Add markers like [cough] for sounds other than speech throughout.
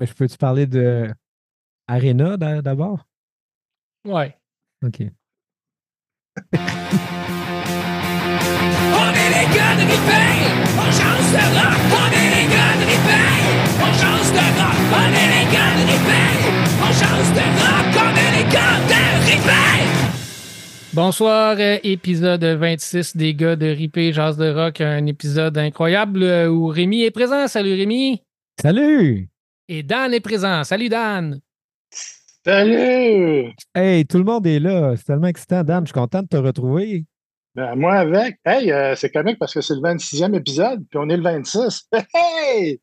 Ben, Je peux-tu parler de Arena d'a- d'abord? Ouais. OK. [laughs] On est les gars de Ripey, on change de rock. On est les gars de Ripey, on change de rock. On est les gars de Ripey, on change de rock. On est les gars de Ripey. Bonsoir, euh, épisode 26 des gars de Ripé Jazz de Rock, un épisode incroyable euh, où Rémi est présent. Salut Rémi. Salut! Et Dan est présent. Salut Dan. Salut! Hey, tout le monde est là. C'est tellement excitant, Dan. Je suis content de te retrouver. Ben, moi avec. Hey, euh, c'est comique parce que c'est le 26e épisode, puis on est le 26. [laughs] Hey!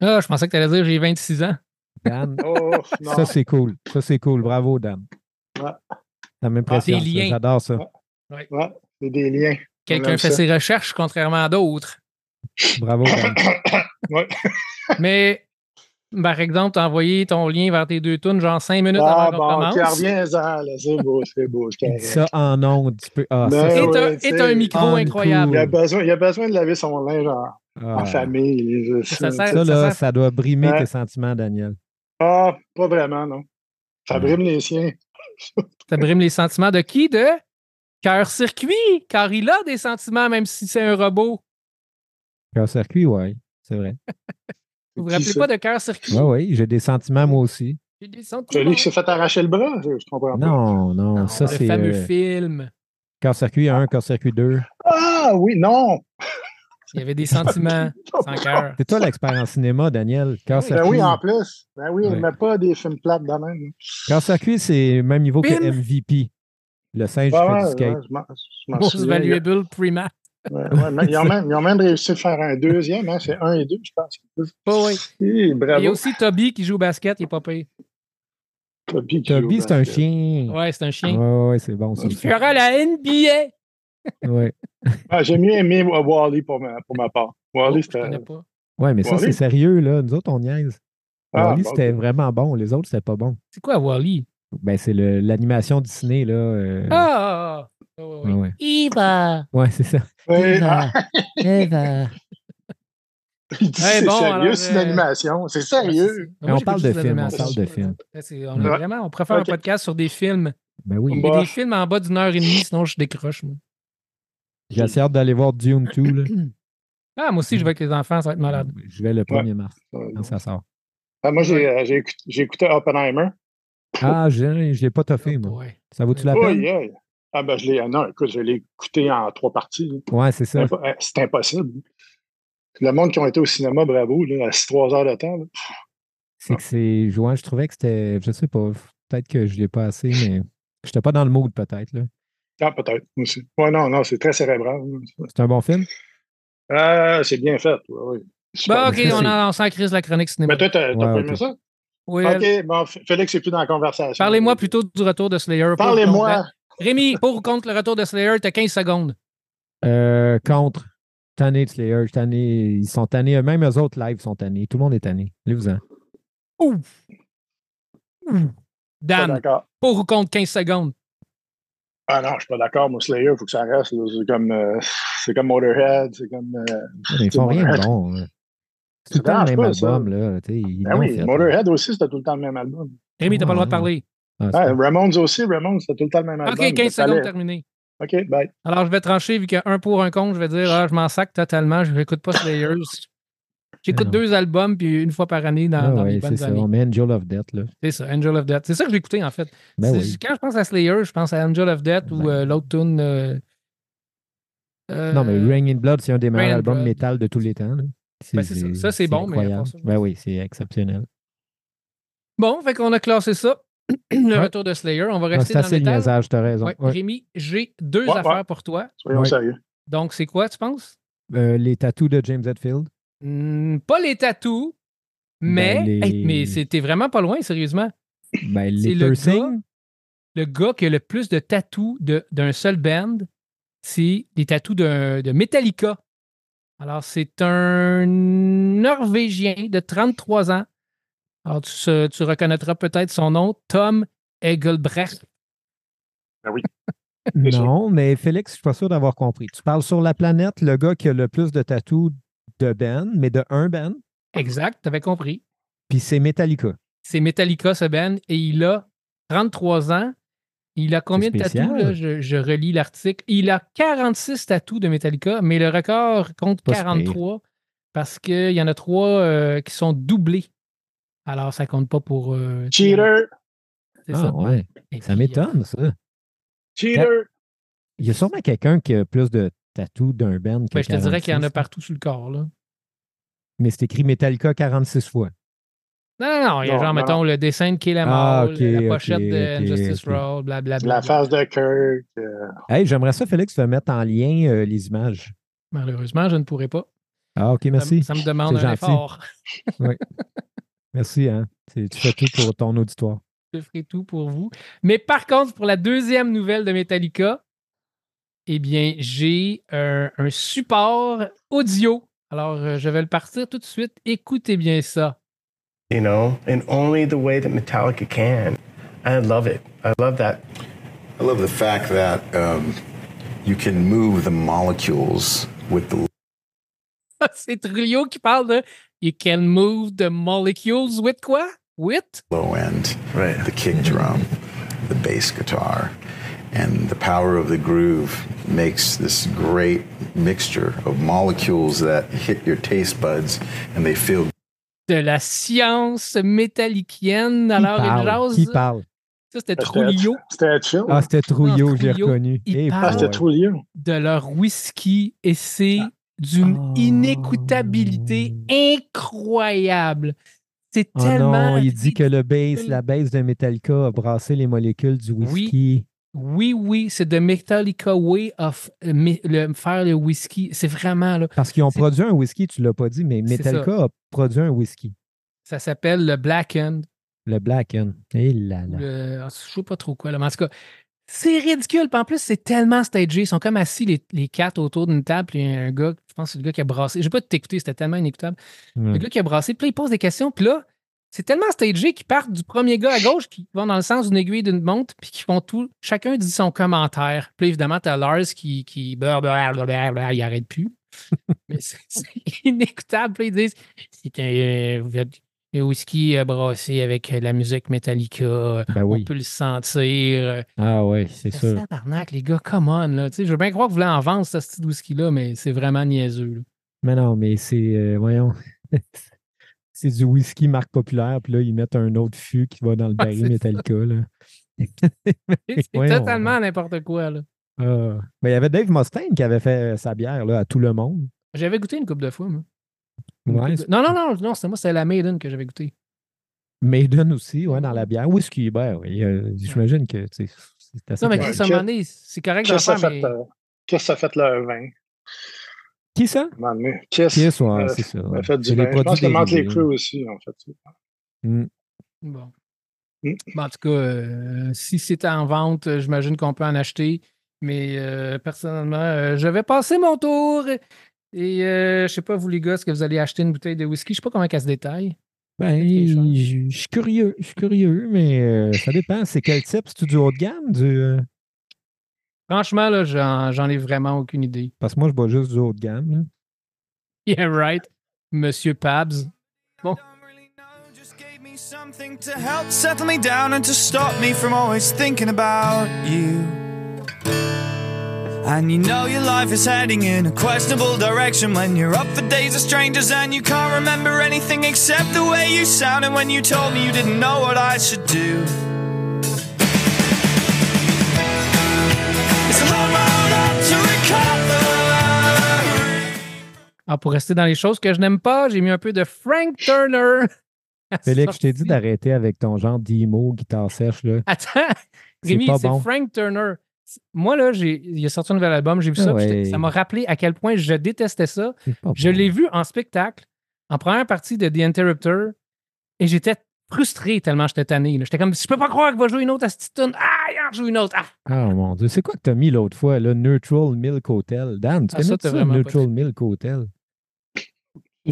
Ah, je pensais que tu allais dire j'ai 26 ans. Dan, [laughs] Oh, non. ça c'est cool. Ça c'est cool. Bravo, Dan. Ouais. Ça m'impressionne. Liens. J'adore ça. Ouais, c'est des liens. Quelqu'un fait ça. ses recherches contrairement à d'autres. Bravo, Dan. [coughs] Ouais. Mais, par exemple, t'as envoyé ton lien vers tes deux tunes genre 5 minutes Ah, avant qu'on bon, commence. ok, reviens-en, là. C'est beau, c'est beau. ça en ondes. Tu peux... Ah, ça, Ben Et ouais, et t'as un micro Ah, incroyable. Il a, besoin, il a besoin de laver son linge en, ah. en famille. je- Ça sert- Ça, là, sert- ça doit brimer Ouais. tes sentiments, Daniel. Ah, pas vraiment, non. Ça Ouais. brime les siens. Ça brime les sentiments de qui? De cœur-circuit, car il a des sentiments, même si c'est un robot. Cœur-circuit, oui. C'est vrai. [laughs] Vous vous rappelez ça? pas de cœur-circuit? Oui, oui. J'ai des sentiments, moi aussi. J'ai des sentiments. Celui qui s'est fait arracher le bras, je, comprends pas. Non, non. Non, ça, le c'est fameux euh, film. cœur-circuit 1, cœur-circuit 2. Ah oui, non! Il y avait des sentiments [laughs] sans cœur. C'est toi l'expert en cinéma, Daniel. Ben Cœur-circuit, oui, en plus. Ben oui, Ouais. met pas des films plates de même. Cœur-circuit, c'est le même niveau que! MVP. Le singe fait ouais, du skate. ouais, je Most valuable pre-match. Ouais, ouais, mais ils, ont [laughs] même, ils ont même réussi à faire un deuxième, hein, c'est un et deux, je pense. Oh, oui. Oui, bravo. Il y a aussi Toby qui joue au basket, il est pas payé. Toby, qui joue au Toby, c'est un chien. Ouais, c'est un chien. Ouais, ouais, c'est bon. ça. Il fera la NBA. [laughs] Ouais. Ah, J'ai mieux aimé Wally pour ma, pour ma part. Wally, Oh, je c'était. connais pas. ouais, mais ça, c'est sérieux, là. Nous autres, on niaise. Ah, Wall-E, bon, c'était vraiment bon. Les autres, c'était pas bon. C'est quoi Wally? Ben, c'est l'animation Disney, là. euh, Ah, Ah, ouais, ouais. ouais, ouais. Eva. Ouais, c'est ça. Oui, Eva. Eva. il dit Ouais, c'est bon, sérieux, c'est une animation? C'est sérieux? Mais on parle de films, on parle de films. On est Ouais. vraiment, on préfère un podcast sur des films. Ben oui. Il y a Bah. des films en bas d'une heure et demie, sinon je décroche. Moi. J'ai assez hâte d'aller voir Dune 2, là. [clears throat] Ah, moi aussi, je vais avec les enfants, ça va être malade. Je vais le 1er mars, quand ça sort. Ah, moi, j'ai euh, j'ai écouté, j'ai écouté Oppenheimer. Ah, je je l'ai pas toffé, Oh, moi. Ça vaut-tu la Oh, peine? yeah. Ah, ben, je l'ai. Non, écoute, je l'ai écouté en trois parties. là. Ouais, c'est ça. euh, C'est impossible. Le monde qui ont été au cinéma, bravo, là, à 3 heures de temps. là. C'est que c'est. Ouais, je trouvais que c'était. Je sais pas. Peut-être que je l'ai pas assez, mais. J'étais pas dans le mood, peut-être. là. Ah, peut-être, moi aussi. Ouais, non, non, c'est très cérébral. C'est un bon film? Ah, c'est bien fait. Super Bon, OK, on, en, on s'en crise la chronique cinéma. Mais toi, t'as t'as Ouais, pas aimé ça? Oui, elle- OK, bon, Félix n'est plus dans la conversation. Parlez-moi plutôt du retour de Slayer. Parlez-moi. Rémi, pour ou contre le retour de Slayer, t'as 15 secondes. Euh, contre. Tanné de Slayer. tanné- Ils sont tannés. Même eux autres live sont tannés. Tout le monde est tanné. Allez-vous-en. Ouf. Dan, d'accord. pour ou contre 15 secondes? Ah non, je suis pas d'accord. Moi, Slayer, il faut que ça reste. C'est comme, euh, c'est comme Motorhead. C'est comme. euh, Mais ils font rien de bon. hein. C'est tout le temps le même pas, ça. album, là. Ben oui, fait, là. Motorhead aussi, c'était tout le temps le même album. Rémi, t'as pas le droit de parler. Ah, Ah, c'est- Ramones aussi, Ramones, c'était tout le temps le même album. OK, 15 Ça secondes allait. terminé. OK, bye. Alors, je vais trancher, vu qu'il y a un pour, un contre, je vais dire, ah, je m'en sac totalement, je n'écoute pas Slayers. J'écoute non. deux albums, puis une fois par année dans, Ah dans ouais, les c'est bonnes ça. années. On met Angel of Death, là. C'est ça, Angel of Death. C'est ça que j'ai écouté, en fait. Ben C'est- oui. Quand je pense à Slayer, je pense à Angel of Death ou Ben. euh, l'autre tune. euh, euh, Non, mais Rain in Blood, c'est un des meilleurs albums métal de tous les temps. Ben, c'est ça. Ça, c'est bon, mais ça, Ben oui, c'est exceptionnel. Bon, fait qu'on a classé ça. Le Ouais. retour de Slayer. On va rester C'est dans assez le le métal. niaisage, t'as raison. Ouais. Ouais. Rémi, j'ai deux Ouais, affaires ouais. pour toi. Soyons Ouais. sérieux. Donc, c'est quoi, tu penses? Euh, les tatous de James Hetfield. Hmm, pas les tatous, mais, Ben, les- Hey, mais c'était vraiment pas loin, sérieusement. Ben, C'est les le piercings. Le gars qui a le plus de tatous de- d'un seul band, c'est des tatous d'un- de Metallica. Alors, c'est un Norvégien de 33 ans. Alors, tu, tu reconnaîtras peut-être son nom, Tom Egelbrecht. Ben oui. [laughs] Non, mais Félix, je suis pas sûr d'avoir compris. Tu parles sur la planète, le gars qui a le plus de tatous de Ben, mais de un Ben. Exact, t'avais compris. Puis c'est Metallica. C'est Metallica, ce band, et il a 33 ans. Il a combien de tatous? Je, je relis l'article. Il a 46 tatous de Metallica, mais le record compte Pas 43 parce qu'il y en a trois euh, qui sont doublés. Alors, ça compte pas pour. euh, Cheater! C'est Ah ça. ouais, Et ça puis, m'étonne, ça. Cheater! Il y a sûrement quelqu'un qui a plus de tatous d'un band que ben, je te dirais qu'il y en a 46, partout sur le corps. Là. Mais c'est écrit Metallica 46 fois. Non, non, non. Il y a Non, genre, non, mettons, le dessin de Kill Ah, la pochette de ok, Injustice ok. Roll, blablabla. La face de Kirk. euh, Hey, j'aimerais ça, Félix, de mettre en lien euh, les images. Malheureusement, je ne pourrais pas. Ah, OK, merci. ça me demande C'est un gentil. effort. [laughs] Merci, hein. C'est- Tu fais tout pour ton auditoire. [laughs] Je ferai tout pour vous. Mais par contre, pour la deuxième nouvelle de Metallica, eh bien, j'ai un, un support audio. Alors, euh, je vais le partir tout de suite. Écoutez bien ça. you know, in only the way that Metallica can. I love it. I love that. I love the fact that um, you can move the molecules with the [laughs] C'est Trujillo qui parle de You can move the molecules with quoi? With? low end, Right. the kick drum, the bass guitar, and the power of the groove makes this great mixture of molecules that hit your taste buds and they feel De la science métallicienne. Qui Alors, il parle? Qui parle? Ça, c'était C'était Trujillo. c'était chill. Ah, c'était Trouillot, j'ai reconnu. il Eh, parle. Ah, c'était lieu. de leur whisky et c'est d'une Oh. inécoutabilité incroyable. C'est Oh tellement. non, il dit que le base, la base de Metallica a brassé les molécules du whisky. Oui, oui, c'est de Metallica Way of euh, le- faire le whisky. C'est vraiment, là. Parce qu'ils ont produit un whisky, tu l'as pas dit, mais Metallica a produit un whisky. Ça s'appelle le Blackened. Le Blacken. Eh là là. le- ah, je sais pas trop quoi, là. Mais en tout cas, c'est ridicule. Puis en plus, c'est tellement stagé. Ils sont comme assis les, les quatre autour d'une table. Puis il y a un gars, je pense que c'est le gars qui a brassé. Je vais pas t'écouter, c'était tellement inécoutable. Le gars qui a brassé, puis là, il pose des questions, puis là, c'est tellement stagé qu'ils partent du premier gars à gauche qui vont dans le sens d'une aiguille d'une montre, puis qui font tout. Chacun dit son commentaire. Puis là, évidemment, t'as Lars qui, qui blablabla, il arrête plus. [laughs] Mais c'est inécoutable. Puis ils disent c'est un, euh, vous êtes- un whisky euh, brassé avec euh, la musique Metallica. euh, Ben oui. On peut le sentir. Ah ouais, c'est sûr. Tabarnak, les gars, come on. Là. Je veux bien croire que vous voulez en vendre, ce style whisky-là, mais c'est vraiment niaiseux. là. Mais non, mais c'est, euh, voyons, [laughs] c'est du whisky marque populaire, puis là, ils mettent un autre fût qui va dans le baril c'est Metallica. [laughs] C'est totalement n'importe quoi. là. Ah. Mais il y avait Dave Mustaine qui avait fait sa bière là, à tout le monde. J'avais goûté une couple de fois, moi. Ouais, de- Non, non, non, non, c'était moi, c'était la Maiden que j'avais goûté. Maiden aussi, ouais, dans la bière. Whisky, ben oui? euh, J'imagine que c'est assez Non, mais. Chris, à un moment donné, c'est correct ça faire, fait, mais euh, qu'est-ce que ça fait le vin? Qui ça? moment donné? Kiss. Kiss, ouais, euh, c'est ça. a fait du C'est les. Je pense produits que Motley dérivés. Crue aussi, en fait. Mm. bon. Mm. Bon, en tout cas, euh, si c'est en vente, j'imagine qu'on peut en acheter. Mais euh, personnellement, euh, je vais passer mon tour. Et euh, je sais pas, vous les gars, est-ce que vous allez acheter une bouteille de whisky? Je sais pas comment elle se détaille. Ben, je je suis curieux, je suis curieux, mais euh, ça dépend. C'est quel type? C'est du haut de gamme? Du, euh, Franchement, là, j'en, j'en ai vraiment aucune idée. Parce que moi, je bois juste du haut de gamme. là. Yeah, right. Monsieur Pabs. Don't really know, just gave me something to help settle me down and to stop me from always thinking about you. And you know your life is heading in a questionable direction when you're up for days of strangers and you can't remember anything except the way you sounded when you told me you didn't know what I should do. It's a long road up to recover. Ah, pour rester dans les choses que je n'aime pas, j'ai mis un peu de Frank Turner. [laughs] Félix, je t'ai dit d'arrêter avec ton genre d'emo, guitare sèche. Là. Attends, C'est Rémi, pas c'est bon. Frank Turner. Moi, là, il a sorti un nouvel album, j'ai vu ça, Ah ouais. ça m'a rappelé à quel point je détestais ça. Pas Je l'ai vu en spectacle, en première partie de The Interrupter, et j'étais frustré tellement j'étais tanné. J'étais comme, je peux pas croire qu'il va jouer une autre à cette tune. Ah, il en joue une autre. Ah! Ah mon Dieu, c'est quoi que t'as mis l'autre fois, là? Neutral Milk Hotel. Dan, tu Ah, ça, connais ça, vraiment pas Neutral Milk Hotel? [laughs]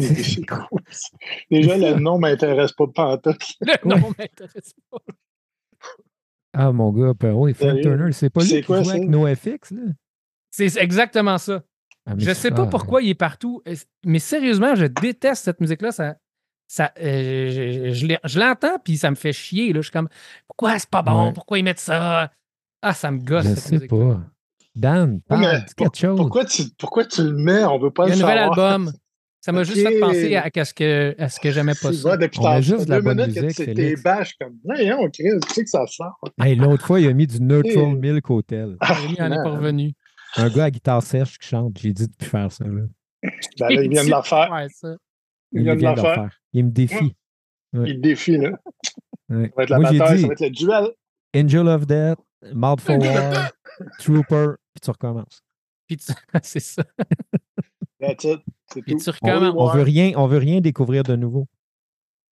Déjà, le nom m'intéresse pas pantoute. Le nom m'intéresse pas. Ah mon gars, ben oui, Frank? Turner, c'est pas lui qui quoi, joue avec NoFX, là? C'est exactement ça. Ah, Je sais pas ah, pourquoi il est partout, mais sérieusement, je déteste cette musique-là. Ça... ça, euh, je, je l'ai- je l'entends, puis ça me fait chier. Là. Je suis comme, pourquoi c'est pas bon? Ouais. Pourquoi ils mettent ça? Ah, ça me gosse. Je cette sais musique-là. pas. Dan, parle, mais chose? Pourquoi tu, pourquoi tu le mets? On veut pas Il y a le un nouvel savoir. album. [laughs] Ça m'a juste fait penser à, à ce que, à ce que j'aimais pas ça. depuis On met tantôt, juste de la bonne minutes musique, Félix. bâche comme. Non, Chris, tu sais que ça sort. Hey, L'autre fois, il a mis du Neutral Et- Milk Hotel. Rémi en est pas man. revenu. Un gars à guitare sèche qui chante. J'ai dit de plus faire ça. Là. Ben là, il vient de la [laughs] faire. Ouais, ça. Il vient de la faire. Il me défie. Il te défie, là. Ouais. Ça va être la Moi, bataille, dit ça va être le duel. Angel of Death, Mouth for [laughs] War, Trooper, puis tu recommences. Puis tu- [laughs] c'est ça. That's it. C'est Puis tout. tu recommences. On veut rien, on veut rien découvrir de nouveau.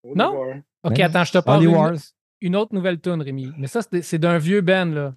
Non? War. OK, Ben, attends, je te parle Wars. une autre nouvelle tune, Rémi. Mais ça, c'est c'est d'un vieux band, là.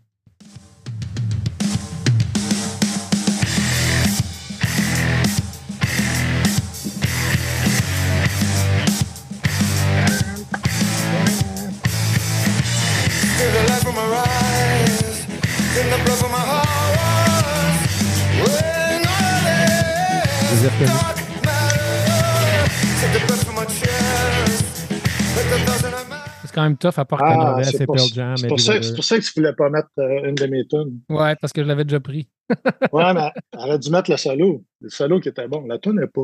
C'est quand même tough à part Ah, Canada, c'est Pearl Jam, c'est pour ça, Vedder. c'est pour ça que tu voulais pas mettre euh, une de mes tunes. Ouais, parce que je l'avais déjà pris. [laughs] Ouais, mais elle aurait dû mettre le solo. Le solo qui était bon. La tune n'est pas.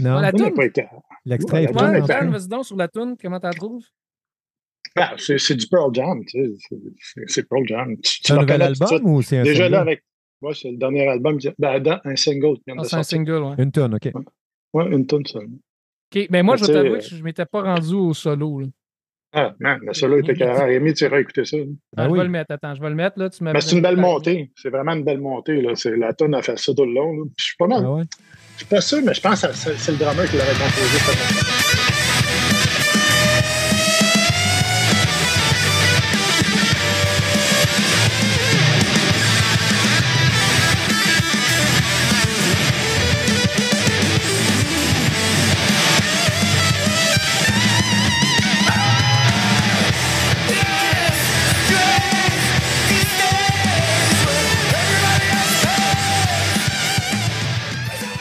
Non, La La tune n'est pas été. l'extrait est pas vas-y donc sur la tune, comment t'en trouves? Ah, c'est c'est du Pearl Jam, tu sais. C'est- Pearl Jam. Tu, tu un nouvel album ou c'est un. Déjà là, avec. Ouais, c'est le dernier album. qui- Ben, dans- un single Ah, de c'est un single, ouais. Une tonne, OK. Ouais, une tune, ça. OK, mais moi, je vais t'avouer que je m'étais pas rendu au solo. Là. Ah, man, le solo était [laughs] carré. Rémi, tu iras écouter ça. Ah, Ben je oui. vais le mettre, attends, je vais le mettre. Là, tu m'as Mais c'est une belle montée. C'est vraiment une belle montée. Là. C'est- La tonne a fait ça tout le long. là. Puis Je suis pas mal. Ah ouais? Je suis pas sûr, mais je pense que c'est c'est le drummer qui l'aurait composé.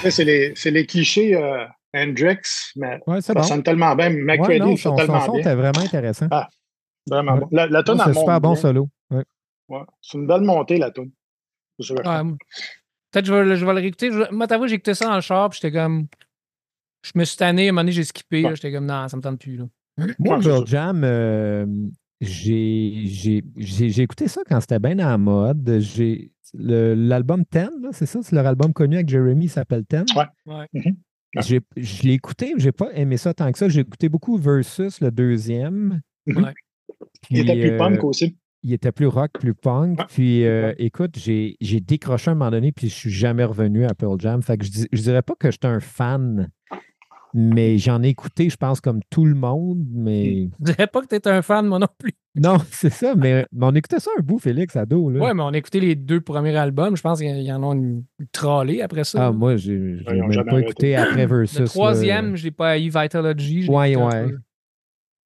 Sais, C'est les, c'est les clichés euh, Hendrix, mais Ouais, ça bon. sonne tellement bien. Ouais, McCready non, fait son, son tellement son bien. était vraiment intéressant. Ah, Vraiment Ouais. bon. La, la tonne, C'est super bon bien. solo. Ouais. Ouais. C'est une belle montée, la tonne. Ouais, Peut-être que je vais, le- je vais le réécouter. Je- Moi, t'avoue, j'ai écouté ça dans le char, puis j'étais comme. Je me suis tanné, à un moment donné, j'ai skippé. Ouais. J'étais comme, non, ça me tente plus. Là. Moi, Ouais, Pearl. Jam, euh, j'ai j'ai- j'ai- j'ai écouté ça quand c'était bien en mode. L'album Ten, là, c'est ça? C'est leur album connu avec Jeremy, il s'appelle Ten? Ouais. Ouais. Mhm. J'ai- Je l'ai écouté, j'ai pas aimé ça tant que ça. J'ai écouté beaucoup Versus, le deuxième. Mhm. Ouais. Il était Puis, plus euh, punk aussi. il était plus rock, plus punk. Ouais. Puis euh, Ouais. écoute, j'ai j'ai décroché à un moment donné, puis je suis jamais revenu à Pearl Jam. Fait que je, je dirais pas que j'étais un fan, mais j'en ai écouté, je pense, comme tout le monde. Mais Je dirais pas que t'étais un fan, moi non plus. [laughs] non, c'est ça. Mais, mais on écoutait ça un bout, Félix, ado. Là. Ouais, mais on a écouté les deux premiers albums. Je pense qu'il y en a une trollée après ça. ah, moi, j'ai j'ai ont même jamais pas écouté après Versus. le troisième, je l'ai pas haï Vitalogy. Ouais, ouais.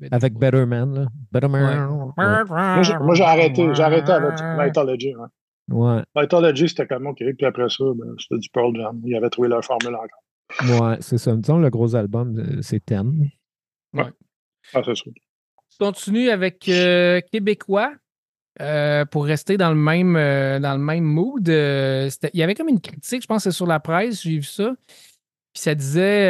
avec Better Man. Là. Better Man. Ouais. Moi, j'ai- moi, j'ai arrêté, j'ai arrêté avec Vitalogy. hein. Ouais, Vitalogy, c'était comme OK. Puis après ça, ben, c'était du Pearl Jam. Ils avaient trouvé leur formule encore. Ouais, c'est ça. Disons, le gros album, euh, c'est Ten. Ah, c'est ça. Je continue avec euh, Québécois. euh, pour rester dans le même, euh, dans le même mood, euh, il y avait comme une critique, je pense que c'est sur la presse, j'ai vu ça. Puis ça disait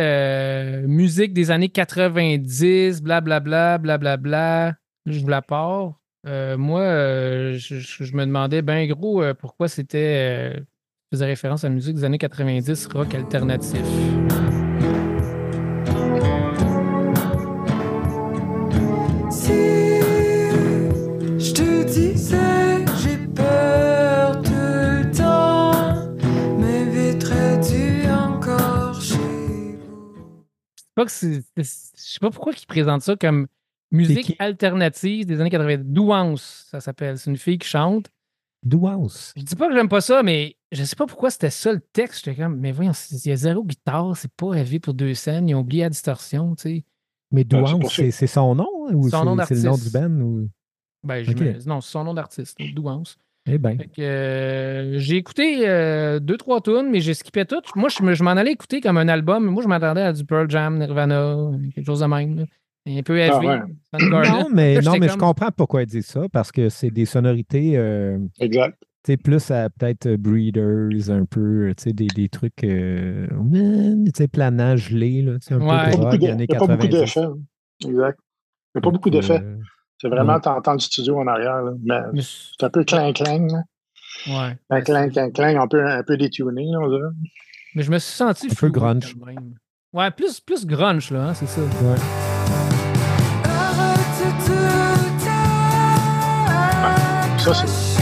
euh, musique des années 90, blablabla, blablabla. Là, je vous la pars. Euh, moi, euh, je, je- me demandais, ben gros, euh, pourquoi c'était. Faisait référence à la musique des années 90, rock alternatif. Si je te disais j'ai peur tout le temps, m'inviterais-tu encore chez vous? sais pas pourquoi ils présentent ça comme musique alternative des années 80. Douance, ça s'appelle. C'est une fille qui chante. Douance. Je dis pas que j'aime pas ça, mais je sais pas pourquoi c'était ça le texte. J'étais comme, mais voyons, il y a zéro guitare, c'est pas rêvé pour deux scènes, ils ont oublié la distorsion, tu sais. Mais Ben, c'est Douance, c'est c'est son nom hein, ou Son nom c'est c'est le nom du band? Ou... Ben, je Ok. me- Non, c'est son nom d'artiste, Douance. Eh que, euh, j'ai écouté euh, deux, trois tunes, mais j'ai skippé toutes. Moi, je, me- je m'en allais écouter comme un album. Moi, je m'attendais à du Pearl Jam, Nirvana, quelque chose de même. là. Un peu heavy. Ah ouais. Non, mais, non, mais je comprends pourquoi elle dit ça, parce que c'est des sonorités, euh, Exact. tu sais, plus à peut-être euh, Breeders, un peu, tu sais, des, des trucs, euh, tu sais, planant, gelé, là, tu sais, un Ouais. peu Il n'y a de pas beaucoup rock, de- années il y a pas beaucoup 90. d'effets. hein. Exact. Il n'y a pas beaucoup d'effets. euh, C'est vraiment, ouais. t'entends du studio en arrière. là. Mais Mais c'est un peu clang-clang. là. Ouais. Un clang-clang-clang, un peu, un peu détuné, on dirait. Mais je me suis senti Un peu grunge. Ouais, plus, plus grunge, là, hein, c'est ça. ouais. Ça, c'est.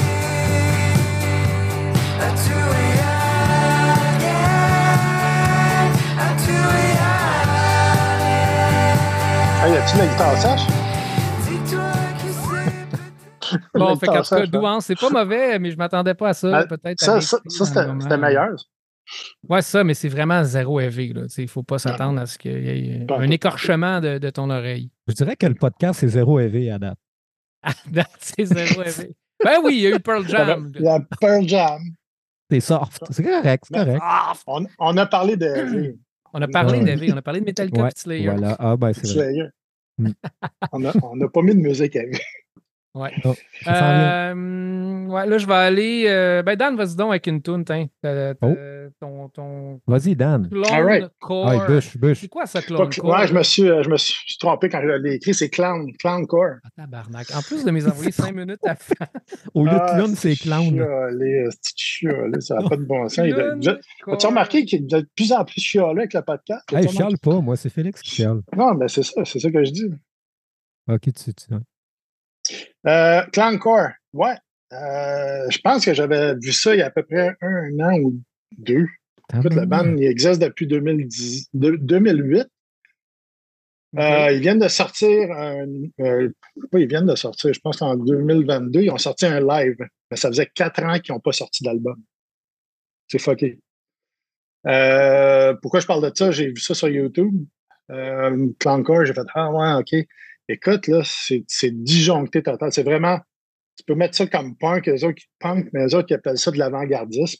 Hey, y a-tu la guitare sèche? Dis-toi que c'est Bon, fait qu'en tout cas, hein. Douance, c'est pas mauvais, mais je m'attendais pas à ça. Ben, Peut-être. à Ça, c'était meilleur. Ouais, ça, mais c'est vraiment zéro heavy. Là. Il ne faut pas s'attendre à ce qu'il y ait Pas un écorchement de, de ton oreille. Je dirais que le podcast, c'est zéro EV [laughs] à date. c'est zéro heavy. Ben oui, il y a eu Pearl [laughs] Jam. Il y a Pearl Jam. C'est soft. C'est correct, c'est correct. Ah, On, on a parlé de [clears throat] on a parlé Ouais. on a parlé de Metallica Ouais, Slayer. voilà. Ah, ben, c'est vrai. Slayer. Mm. [laughs] On n'a on a pas mis de musique à. Ouais. Oh. Euh, ouais, là, je vais aller. euh, ben, Dan, vas-y donc avec une tune, tiens. T'as- t'as- Oh. Ton, ton Vas-y, Dan. clone All right. core. Ah. C'est quoi ça, que- core? ouais, je me, suis, euh, je me suis trompé quand je l'ai écrit. C'est Clown, Clown Core. Ah, tabarnak. En plus de mes envoyer cinq minutes à faire. [laughs] Au lieu Ah, de clown, c'est clown. chialé, chialé, ça n'a pas de bon sens. As-tu remarqué qu'il est de plus en plus chialé avec le podcast? Hey, je chiale pas, moi, c'est Félix qui chiale. Non, mais c'est ça, c'est ça que je dis. Ok, tu sais. tu- Euh, Clown Core, ouais. Euh, je pense que j'avais vu ça il y a à peu près un an ou deux. Écoute, la bande, il existe depuis 2010, de- 2008. Euh, ils viennent de sortir, un, euh, ils viennent de sortir, je pense qu'en 2022, ils ont sorti un live. Mais ça faisait quatre ans qu'ils n'ont pas sorti d'album. C'est fucké. Euh, pourquoi je parle de ça? J'ai vu ça sur YouTube. Euh, Clowncore, j'ai fait Ah ouais, OK. Écoute, là, c'est disjoncté total. C'est vraiment. Tu peux mettre ça comme punk, les autres qui punk, mais les autres qui appellent ça de l'avant-gardisme.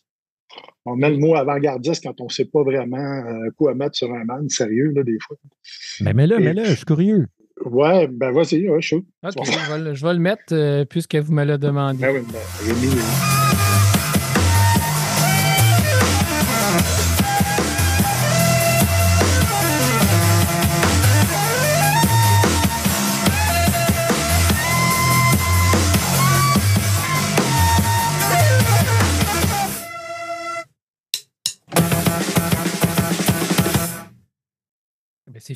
On met le mot avant-gardiste quand on ne sait pas vraiment euh, quoi mettre sur un man, sérieux, là, des fois. Mais mets-le, Et- mets-le, je suis curieux. Ouais, ben vas-y, ouais, chaud. Ok, je vais, le- je vais le mettre euh, puisque vous me le demandé. Ben oui, ben,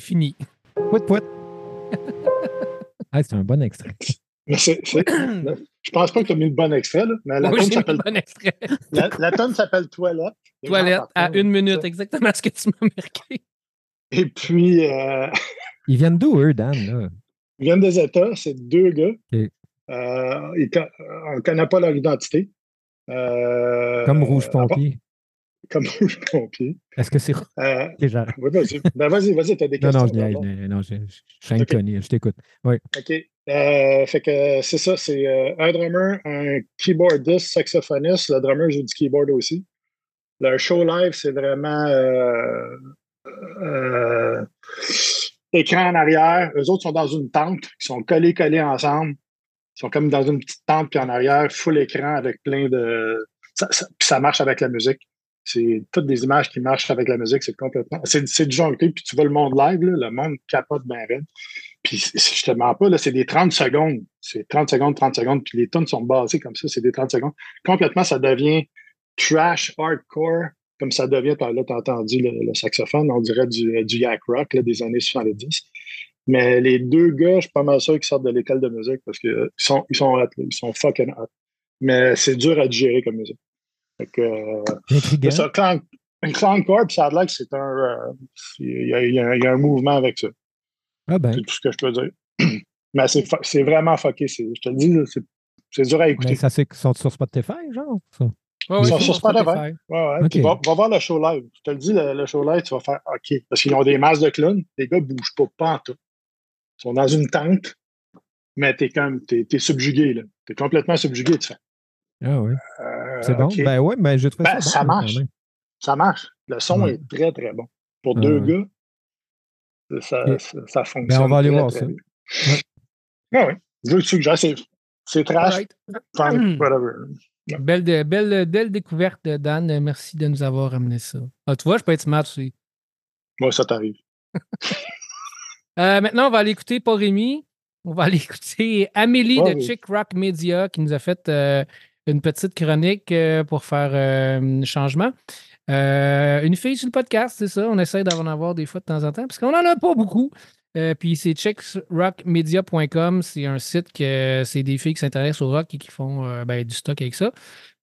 fini. Pouet, pouet. Ah, c'est un bon extrait. C'est- [coughs] je pense pas que tu as mis le bon extrait, là, mais la Oui, s'appelle bon la, la tune s'appelle Toilette. Toilette à une minute, exactement ce que tu m'as marqué. Et puis, euh, Ils viennent d'où, eux, Dan? Là? ils viennent des États, c'est deux gars. Euh, ils co- on ne connaît pas leur identité. Euh, Comme Rouge Pompier. Comme Rouge Pompier. Est-ce que c'est. Euh, j'arrête. ouais, vas-y, ben vas-y, vas-y, t'as des questions. non, je non, non, je, je, je suis un Ok. connu, je t'écoute. Oui. OK. Euh, fait que c'est ça, c'est euh, un drummer, un keyboardiste, saxophoniste. Le drummer joue du keyboard aussi. Leur show live, c'est vraiment euh, écran en arrière. Eux autres sont dans une tente. Ils sont collés, collés ensemble. Ils sont comme dans une petite tente, puis en arrière, full écran avec plein de. Ça, ça- puis ça marche avec la musique. C'est toutes des images qui marchent avec la musique. C'est complètement. C'est du puis tu vois le monde live, là, le monde capote bien raide. Puis je te mens pas, là, c'est des 30 secondes. C'est 30 secondes, 30 secondes. Puis les tonnes sont basées comme ça, c'est des 30 secondes. Complètement, ça devient trash, hardcore, comme ça devient, là, tu as entendu le, saxophone, on dirait du, du yak rock des années 70. Mais les deux gars, je suis pas mal sûr qu'ils sortent de l'école de musique parce qu'ils sont, ils sont ils sont fucking hot. Mais c'est dur à digérer comme musique. Fait que, euh, ça, clown, un clowncore, puis ça a l'air que c'est un. euh, il y, a- il y a- il y a un mouvement avec ça. Ah ben, C'est tout ce que je peux dire. [clears throat] Mais c'est vraiment fucké. c'est- Je te le dis, c'est c'est dur à écouter. mais ça c'est sont sur Spotify, genre? ça? Ouais, Ils ouais, sont sur Spotify. Ouais, ouais. Va, va voir le show live. Je te le dis, le, le show live, tu vas faire OK. Parce qu'ils ont des masses de clowns. Les gars ne bougent pas, pas en tout. Ils sont dans une tente, mais t'es comme t'es, t'es subjugué, là. T'es complètement subjugué, tu fais. Ah oui. Euh, C'est bon? ok. Ben ouais, mais je trouve Ben, ça, ça bon, quand marche. Ça marche. Le son Ouais. est très, très bon. Pour Ah deux gars, ça, ça, ça fonctionne. Ben, on va aller très, voir très ça. Ah oui. Je le suggère. C'est, c'est trash, funk, Hmm. whatever. Belle, de- belle, belle découverte, Dan. Merci de nous avoir amené ça. Ah, tu vois, je peux être smart aussi. Moi, ça t'arrive. [laughs] Euh, maintenant, on va aller écouter Paul Rémy. On va aller [laughs] écouter Amélie Oh de oui. Chick Rock Media qui nous a fait euh, une petite chronique euh, pour faire euh, un changement. Euh, une fille sur le podcast, c'est ça. On essaie d'en avoir des fois de temps en temps parce qu'on n'en a pas beaucoup. Euh, puis c'est chicksrockmedia.com. C'est un site que c'est des filles qui s'intéressent au rock et qui font euh, ben, du stock avec ça.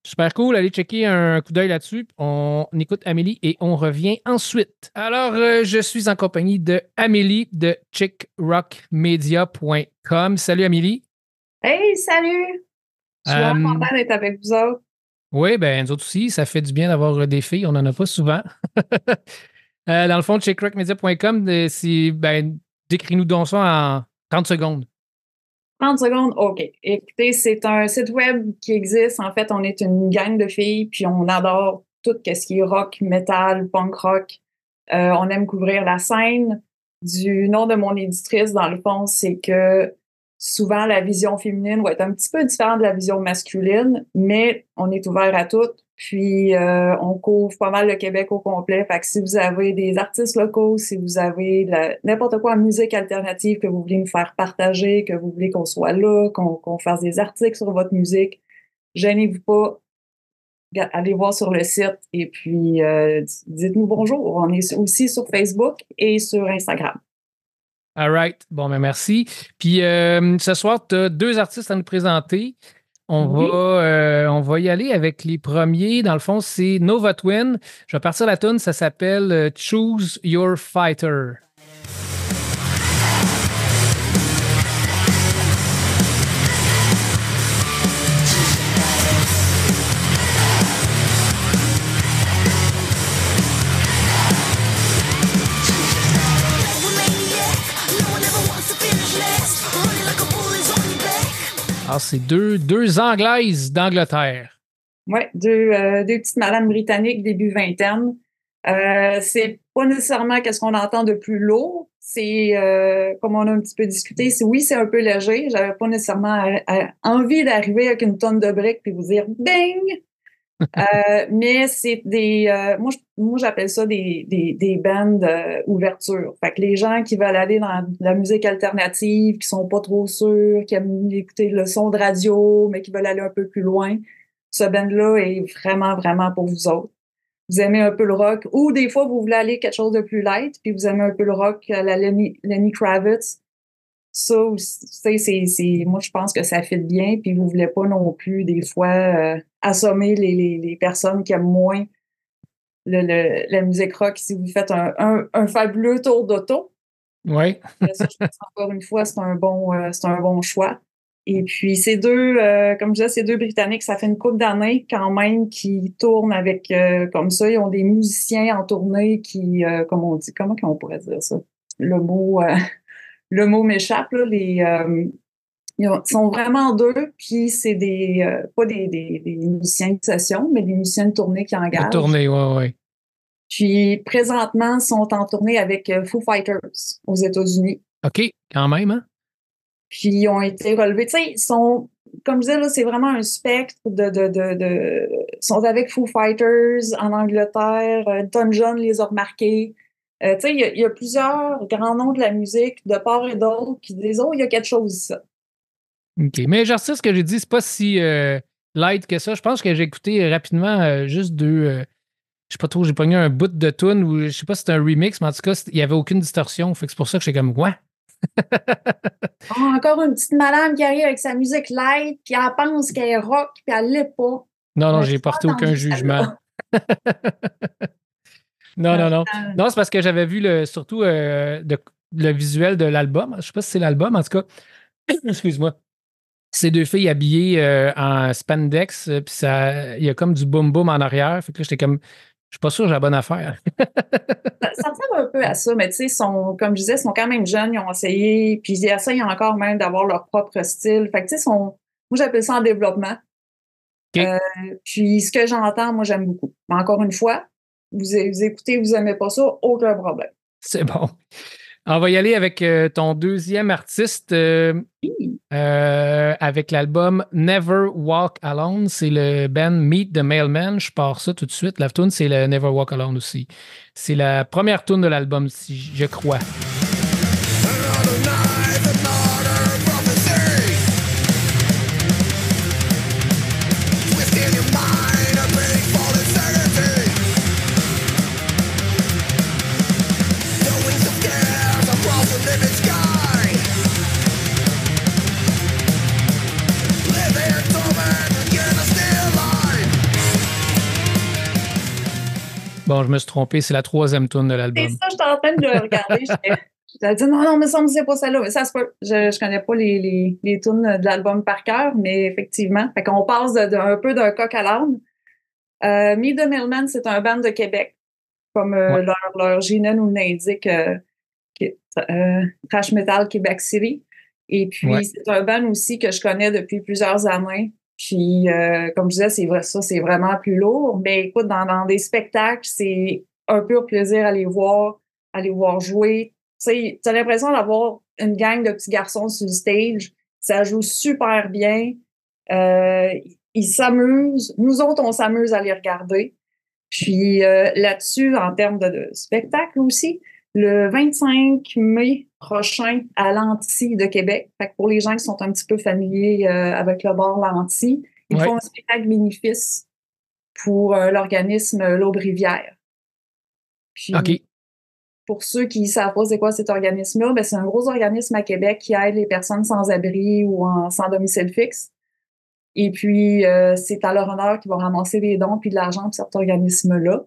Super cool. Allez checker un coup d'œil là-dessus. On écoute Amélie et on revient ensuite. Alors, euh, je suis en compagnie de Amélie de chickrockmedia.com. Salut Amélie. Hey, salut! Je suis contente d'être avec vous autres. Oui, ben nous autres aussi, ça fait du bien d'avoir euh, des filles. On n'en a pas souvent. [laughs] Euh, dans le fond, chickrockmedia.com, euh, c'est ben, décris-nous donc ça en 30 secondes. 30 secondes, OK. Écoutez, c'est un site web qui existe. En fait, on est une gang de filles, puis on adore tout ce qui est rock, metal, punk rock. Euh, on aime couvrir la scène. Du nom de mon éditrice, dans le fond, c'est que souvent la vision féminine va être un petit peu différente de la vision masculine, mais on est ouvert à tout. Puis euh, on couvre pas mal le Québec au complet. Fait que si vous avez des artistes locaux, si vous avez n'importe quoi en musique alternative que vous voulez nous faire partager, que vous voulez qu'on soit là, qu'on fasse des articles sur votre musique, gênez-vous pas. Allez voir sur le site et puis euh, dites-nous bonjour. On est aussi sur Facebook et sur Instagram. All right. Bon, ben merci. Puis euh, ce soir, tu as deux artistes à nous présenter. On, Oui. va, euh, on va y aller avec les premiers. Dans le fond, c'est Nova Twin. Je vais partir la tune. Ça s'appelle euh, Choose Your Fighter. Alors, c'est deux, deux Anglaises d'Angleterre. Ouais, deux, euh, deux petites madames britanniques début vingtaine. Euh, c'est pas nécessairement qu'est-ce qu'on entend de plus lourd. C'est euh, comme on a un petit peu discuté. Oui, c'est un peu léger. J'avais pas nécessairement à- envie d'arriver avec une tonne de briques puis vous dire bing. Euh, mais c'est des, euh, moi, j'appelle ça des des des bandes euh, ouverture. Fait que les gens qui veulent aller dans la musique alternative, qui sont pas trop sûrs, qui aiment écouter le son de radio, mais qui veulent aller un peu plus loin, ce band-là est vraiment, vraiment pour vous autres. Vous aimez un peu le rock, ou des fois, vous voulez aller quelque chose de plus light, puis vous aimez un peu le rock la Lenny, Lenny Kravitz. Ça, aussi, c'est, moi, je pense que ça fit bien, puis vous voulez pas non plus, des fois, euh, assommer les, les, les personnes qui aiment moins le, le- la musique rock si vous faites un, un, un fabuleux tour d'auto. Oui. Ça, je pense encore une fois, c'est un bon, euh, c'est un bon choix. Et puis, ces deux, euh, comme je disais, ces deux Britanniques, ça fait une couple d'années quand même qui tournent avec, comme ça, ils ont des musiciens en tournée qui, comme on dit, comment on pourrait dire ça? Le mot, le mot m'échappe, là, les, euh, ils ont- sont vraiment deux, puis c'est des, euh, pas des, des, des musiciens de session, mais des musiciens de tournée qui engagent. tournée, oui, oui. Puis, présentement, sont en tournée avec euh, Foo Fighters aux États-Unis. OK, quand même, hein? puis ils ont été relevés. Tu sais, ils sont, comme je disais, là, c'est vraiment un spectre de, de, de, de, ils sont avec Foo Fighters en Angleterre, Elton John les a remarqués. Euh, tu sais, il y, a- il y a plusieurs grands noms de la musique de part et d'autre qui disent, oh, il y a quelque chose ici. OK. Mais genre, ça, ce que j'ai dit, c'est pas si euh, light que ça. Je pense que j'ai écouté rapidement euh, juste deux. je sais pas trop, j'ai pogné un bout de tune ou je sais pas si c'était un remix, mais en tout cas, il y avait aucune distorsion. Fait que c'est pour ça que j'étais comme, ouais. [laughs] Oh, encore une petite madame qui arrive avec sa musique light, puis elle pense qu'elle est rock, puis elle l'est pas. Non, non, j'ai porté aucun jugement. [laughs] non, non, non. Non, c'est parce que j'avais vu le, surtout euh, de- le visuel de l'album. Je sais pas si c'est l'album, en tout cas. [clears throat] Excuse-moi. Ces deux filles habillées euh, en spandex, euh, puis ça, il y a comme du boom boom en arrière. Fait que là, j'étais comme, je suis pas sûr que j'ai la bonne affaire. ça, ça ressemble un peu à ça, mais tu sais, sont, comme je disais, ils sont quand même jeunes, ils ont essayé, puis ils essayent encore même d'avoir leur propre style. Fait que tu sais, sont, moi j'appelle ça en développement. OK. Euh, puis ce que j'entends, moi, j'aime beaucoup. Mais encore une fois, vous, écoutez, vous aimez pas ça, aucun problème. C'est bon. On va y aller avec euh, ton deuxième artiste euh, euh, avec l'album Never Walk Alone. C'est le band Meet the Mailman. Je pars ça tout de suite. La tune, c'est le Never Walk Alone aussi. C'est la première tune de l'album, si je crois. Bon, je me suis trompé, c'est la troisième tune de C'est l'album. ça, j'étais en train de le regarder. J'avais dit non, non, mais ça me c'est pas celle-là. Mais ça. Je, je connais pas les, les, les tunes de l'album par cœur, mais effectivement. Fait qu'on passe de, de- un peu d'un coq à l'âne. Euh, Me the c'est un band de Québec. Comme euh, Ouais. leur, leur nous l'indique, euh, euh, Trash Metal Québec City. Et puis, Ouais. c'est un band aussi que je connais depuis plusieurs années. Puis, euh, comme je disais, c'est vrai, ça, c'est vraiment plus lourd. Mais écoute, dans, des spectacles, c'est un pur plaisir à les voir, à les voir jouer. Tu t'as l'impression d'avoir une gang de petits garçons sur le stage. Ça joue super bien. Euh, ils s'amusent. Nous autres, on s'amuse à les regarder. Puis euh, là-dessus, en termes de, de spectacle aussi, le 25 mai prochain à l'Anti de Québec. Fait que pour les gens qui sont un petit peu familiers euh, avec le bar L'Anti, ils Ouais. font un spectacle bénéfice pour euh, l'organisme L'Aube-Rivière. Puis, pour ceux qui ne savent pas c'est quoi cet organisme-là, ben, c'est un gros organisme à Québec qui aide les personnes sans abri ou en, sans domicile fixe. Et puis, euh, c'est à leur honneur qu'ils vont ramasser des dons puis de l'argent pour cet organisme-là.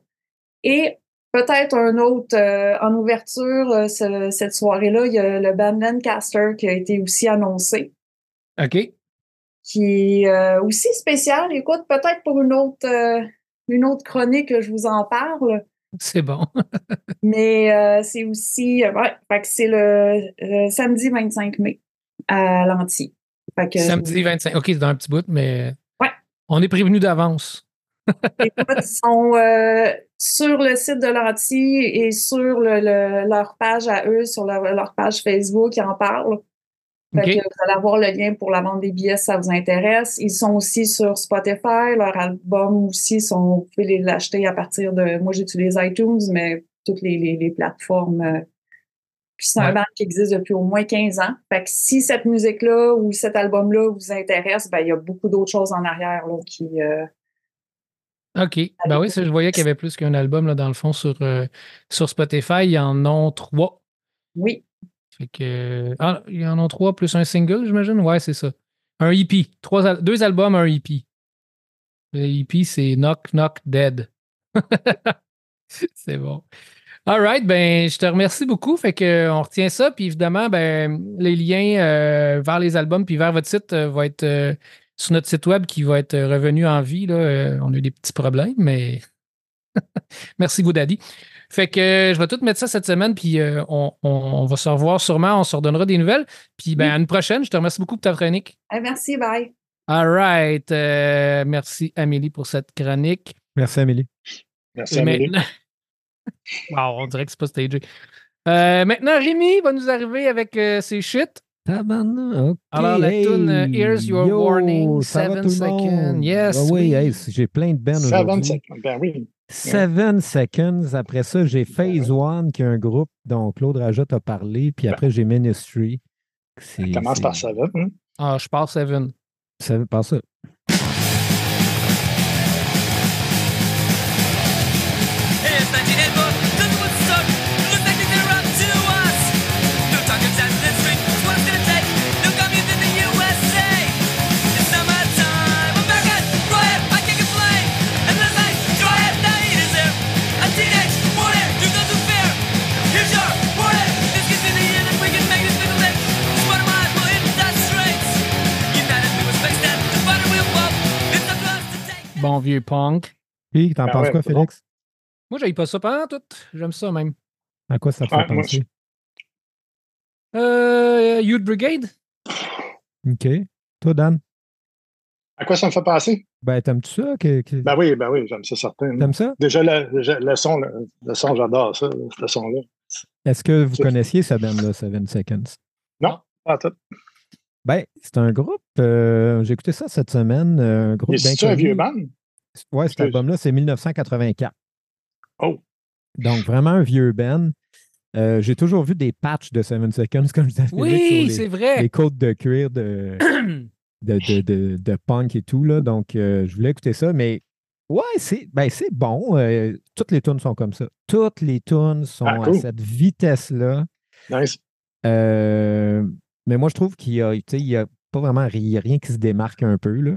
Et peut-être un autre, euh, en ouverture, euh, ce- cette soirée-là, il y a le band Lancaster qui a été aussi annoncé, OK. qui est euh, aussi spécial. Écoute, peut-être pour une autre, une autre chronique, je vous en parle. C'est bon. [laughs] Mais c'est aussi, ouais, c'est le samedi 25 mai à que, Samedi 25. OK, c'est dans un petit bout, mais Ouais. on est prévenu d'avance. Écoute, ils sont euh, sur le site de l'Anti et sur le, le- leur page à eux, sur leur, leur page Facebook, ils en parlent. Fait OK. que vous allez avoir le lien pour la vente des billets si ça vous intéresse. Ils sont aussi sur Spotify. Leurs albums aussi sont, vous pouvez les l'acheter à partir de, moi j'utilise iTunes, mais toutes les, les, les plateformes. euh. Puis c'est un Ouais. band qui existe depuis au moins 15 ans. Fait que si cette musique-là ou cet album-là vous intéresse, ben il y a beaucoup d'autres choses en arrière là, qui. euh, OK. Ben oui, ça, je voyais qu'il y avait plus qu'un album, là, dans le fond, sur, euh, sur Spotify. Ils en ont trois. oui, Fait que. Ah, ils en ont trois plus un single, j'imagine? Ouais, c'est ça. Un EP. Trois deux albums, un EP. Le EP, c'est Knock Knock Dead. [laughs] c'est bon. All right, ben, je te remercie beaucoup. Fait que on retient ça. Puis évidemment, ben, les liens euh, vers les albums puis vers votre site euh, vont être sur notre site web qui va être euh, revenu en vie. Là. Euh, on a eu des petits problèmes, mais [laughs] merci GoDaddy. Fait que euh, je vais tout mettre ça cette semaine, puis euh, on, on- on va se revoir sûrement, on se redonnera des nouvelles. Puis ben, à une prochaine, je te remercie beaucoup pour ta chronique. Eh, merci, bye. All right. euh, merci Amélie pour cette chronique. Merci, Amélie. Merci, Et Amélie. maintenant... [laughs] wow, on dirait que c'est pas stagé. Euh, maintenant, Rémi va nous arriver avec euh, ses shit. Tabarnak, OK. Alors, la hey, toune, euh, Here's Your yo, Warning, ça va Seven tout le Seconds. monde? Yes, Ah oui, oui. hey, j'ai plein de bands Seven aujourd'hui. seconds. Ben oui. Seven Seconds. Après ça, j'ai Phase One, qui est un groupe dont Claude Rajot a parlé. Puis après, j'ai Ministry. C'est- Commence par Seven. Hein? Ah, je pars Seven. Ça veut par ça. Vieux punk. Puis, t'en Ben penses ouais, quoi, bon. Félix? Moi, j'aille pas ça pendant tout. J'aime ça même. À quoi ça te fait penser? Euh, Youth Brigade? OK. Toi, Dan? À quoi ça me fait penser? Ben, t'aimes-tu ça? Que, que- Ben oui, ben oui, j'aime ça certain. T'aimes ça? Déjà, le, le- le son, le, le son, j'adore ça, ce son-là. Est-ce que vous Ça- connaissiez ce band-là, Seven Seconds? Ah, tout. Ben, c'est un groupe. euh, J'ai écouté ça cette semaine. euh, Un groupe C'est un vieux band? Ouais, cet album-là, c'est 1984. Oh. Donc, vraiment un vieux band. Euh, J'ai toujours vu des patchs de Seven Seconds, comme je disais Oui, sur c'est les, vrai. les côtes de cuir de, de, de, de- de punk et tout. Là. Donc, euh, je voulais écouter ça, mais ouais, c'est ben, c'est bon. Euh, toutes les tunes sont comme ça. Toutes les tunes sont Ah, à cette vitesse-là. Nice. Euh, mais moi, je trouve qu'il y a, tu sais, il y a pas vraiment rien qui se démarque un peu. Là.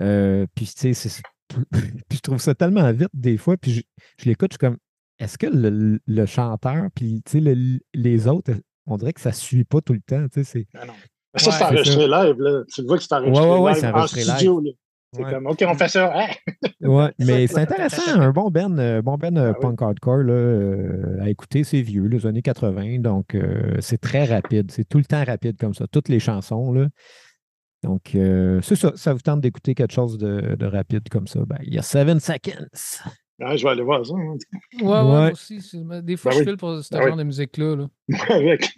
Euh, puis, tu sais, c'est- [laughs] puis je trouve ça tellement vite des fois. Puis, je, je l'écoute, je suis comme, est-ce que le, le chanteur, puis, tu sais, le- les autres, on dirait que ça ne suit pas tout le temps. Tu sais, c'est- Ben non. Mais ça, Ouais, c'est enregistré live. Là. Tu vois que c'est enregistré Ouais, ouais, ouais, live c'est en studio. là. C'est Ouais. comme, OK, on fait ça. Hein? [laughs] Ouais, mais c'est intéressant, un bon Ben, bon ben Ah oui. punk hardcore là, euh, à écouter, c'est vieux, les années 80, donc euh, c'est très rapide, c'est tout le temps rapide comme ça, toutes les chansons là. Donc euh, c'est ça, ça vous tente d'écouter quelque chose de, de rapide comme ça, ben il y a Seven Seconds. Ouais, je vais aller voir ça. hein. Ouais, ouais, moi aussi. Des fois, Ben je oui. file pour ce Ben genre oui. de musique-là. là. [laughs] Avec.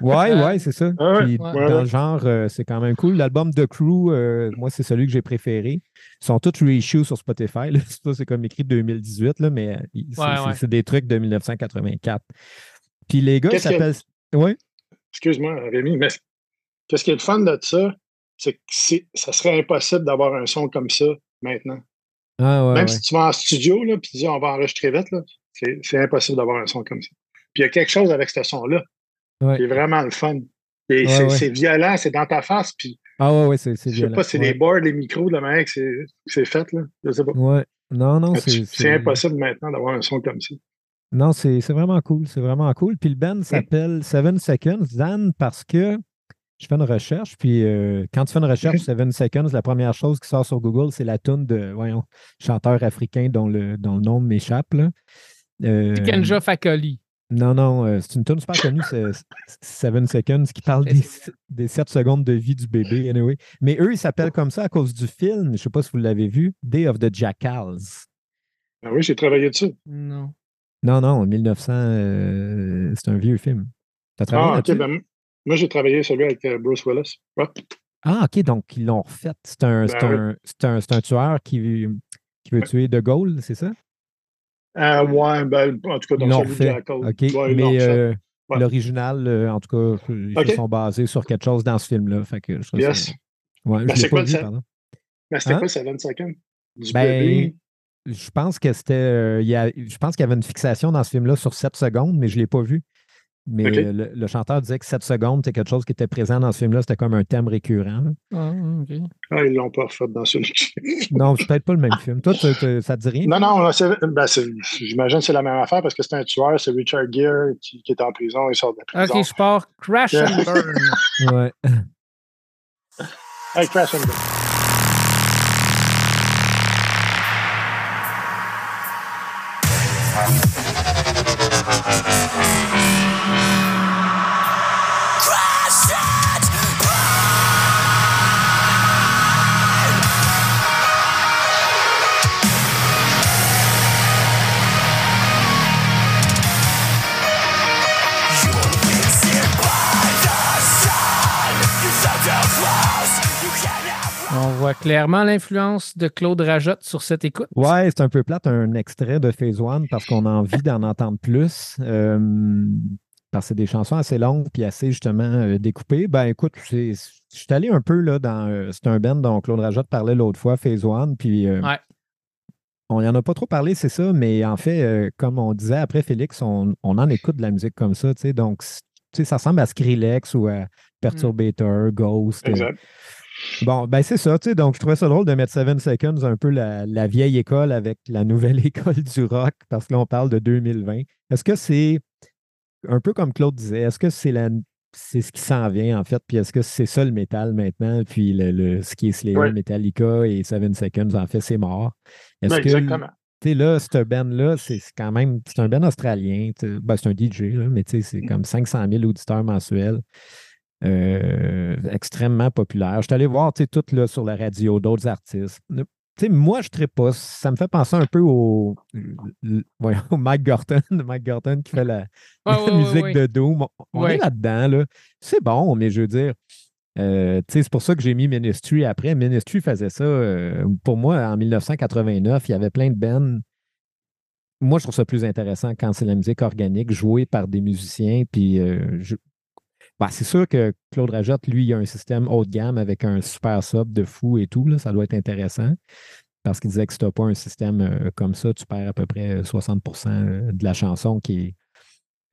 Ouais, Euh, ouais, c'est ça. Ah Puis ouais. dans Ouais, le genre, euh, c'est quand même cool. L'album The Crew, euh, moi, c'est celui que j'ai préféré. Ils sont tous reissues sur Spotify. [laughs] c'est comme écrit 2018, là, mais c'est des trucs de 1984. Puis les gars, ils Qu'est-ce qu'il y a- s'appellent. Oui. Excuse-moi, Rémi, mais qu'est-ce qui est le fun de ça? C'est que ça serait impossible d'avoir un son comme ça maintenant. Ah, ouais, Même ouais. si tu vas en studio, là, puis tu dis on va enregistrer vite, là, c'est c'est impossible d'avoir un son comme ça. Puis il y a quelque chose avec ce son-là Ouais. qui est vraiment le fun. Et c'est violent, c'est dans ta face, puis Ah, ouais, ouais, c'est c'est je sais violent. pas, c'est des boards, les micros, de la manière que c'est fait, là. Je sais pas. Ouais. Non, non, c'est. impossible maintenant d'avoir un son comme ça. Non, c'est c'est vraiment cool. C'est vraiment cool. Puis le band s'appelle Seven Seconds, Dan, parce que je fais une recherche. Puis euh, quand tu fais une recherche Mhm. Seven Seconds, la première chose qui sort sur Google, c'est la tune de, voyons, chanteur africain dont le, dont le nom m'échappe. Euh, Kenja Fakoli. non, non, euh, c'est une tune super connue, c'est Seven Seconds, qui parle des, des 7 secondes de vie du bébé. Anyway. Mais eux, ils s'appellent comme ça à cause du film, je ne sais pas si vous l'avez vu, Day of the Jackals. Ah oui, j'ai travaillé dessus. Non. Non, non, 1900, euh, c'est un vieux film. As travaillé Ah, ok. Ben, moi, j'ai travaillé celui avec euh, Bruce Willis. Ouais. Ah, OK, donc ils l'ont refait. C'est un, Ben un, un, un tueur qui, veut- qui veut Ouais. tuer De Gaulle, c'est ça? Euh, ouais, ben, en tout cas, Ils dans l'ont celui de. Jackal. OK. Ouais, Mais euh, l'original, euh, en tout cas, ils se sont basés sur quelque chose dans ce film-là. Fait que je Yes. ça- Ouais, Ben, je quoi pas vu, sept? pardon. Mais c'était Hein? quoi, Seven Seconds? Du Ben, bébé? Je pense que c'était. je pense qu'il y avait une fixation dans ce film-là sur 7 secondes, mais je ne l'ai pas vu. Mais le, le chanteur disait que 7 secondes, c'était quelque chose qui était présent dans ce film-là. C'était comme un thème récurrent. Ah, OK. Ah, ils l'ont pas refait dans celui [laughs] Non, c'est peut-être pas le même film. Toi, tu- tu- ça te dit rien? Non, non, c'est- ben, c'est- j'imagine que c'est la même affaire parce que c'est un tueur, c'est Richard Gere qui, qui est en prison, il sort de la prison. OK, je pars. Crash and burn. [laughs] Ouais. Hey, Crash and Burn. Voit clairement l'influence de Claude Rajotte sur cette écoute. Ouais, c'est un peu plate, un extrait de Phase One parce qu'on a envie d'en entendre plus. euh, parce que c'est des chansons assez longues puis assez justement euh, découpées. Ben écoute, je suis allé un peu là dans. euh, c'est un band dont Claude Rajotte parlait l'autre fois, Phase One. Puis euh, Ouais. on n'y en a pas trop parlé, c'est ça, mais en fait, euh, comme on disait après Félix, on, on en écoute de la musique comme ça, tu sais. Donc, tu sais, ça ressemble à Skrillex ou à Perturbator, Ghost. euh, Exact. Bon, ben c'est ça, tu sais. Donc, je trouvais ça drôle de mettre Seven Seconds un peu la, la vieille école avec la nouvelle [laughs] école du rock, parce que là, on parle de 2020. Est-ce que c'est un peu comme Claude disait, est-ce que c'est la c'est ce qui s'en vient, en fait, puis est-ce que c'est ça le métal maintenant, puis le, le- ce qui est Slayer, Ouais. Metallica et Seven Seconds, en fait, c'est mort? Est-ce Ben, que exactement. tu sais, là, ce band-là, c'est quand même, c'est un band australien. Ben, c'est un DJ, là, mais tu sais, c'est comme 500 000 auditeurs mensuels. Euh, extrêmement populaire. Je suis allé voir tu sais, tout là, sur la radio d'autres artistes. Tu sais, moi, je ne pas. Ça me fait penser un peu au, au [laughs] Mike Gorton, [laughs] Mike Gorton qui fait la, [laughs] musique de Doom. On, est là-dedans. Là. C'est bon, mais je veux dire, euh, tu sais, c'est pour ça que j'ai mis Ministry après. Ministry faisait ça. euh, pour moi, en 1989, il y avait plein de bands. Moi, je trouve ça plus intéressant quand c'est la musique organique jouée par des musiciens. Puis, euh, je- ben, c'est sûr que Claude Rajotte, lui, il a un système haut de gamme avec un super sub de fou et tout. Là, ça doit être intéressant. Parce qu'il disait que si tu n'as pas un système euh, comme ça, tu perds à peu près 60% de la chanson qui est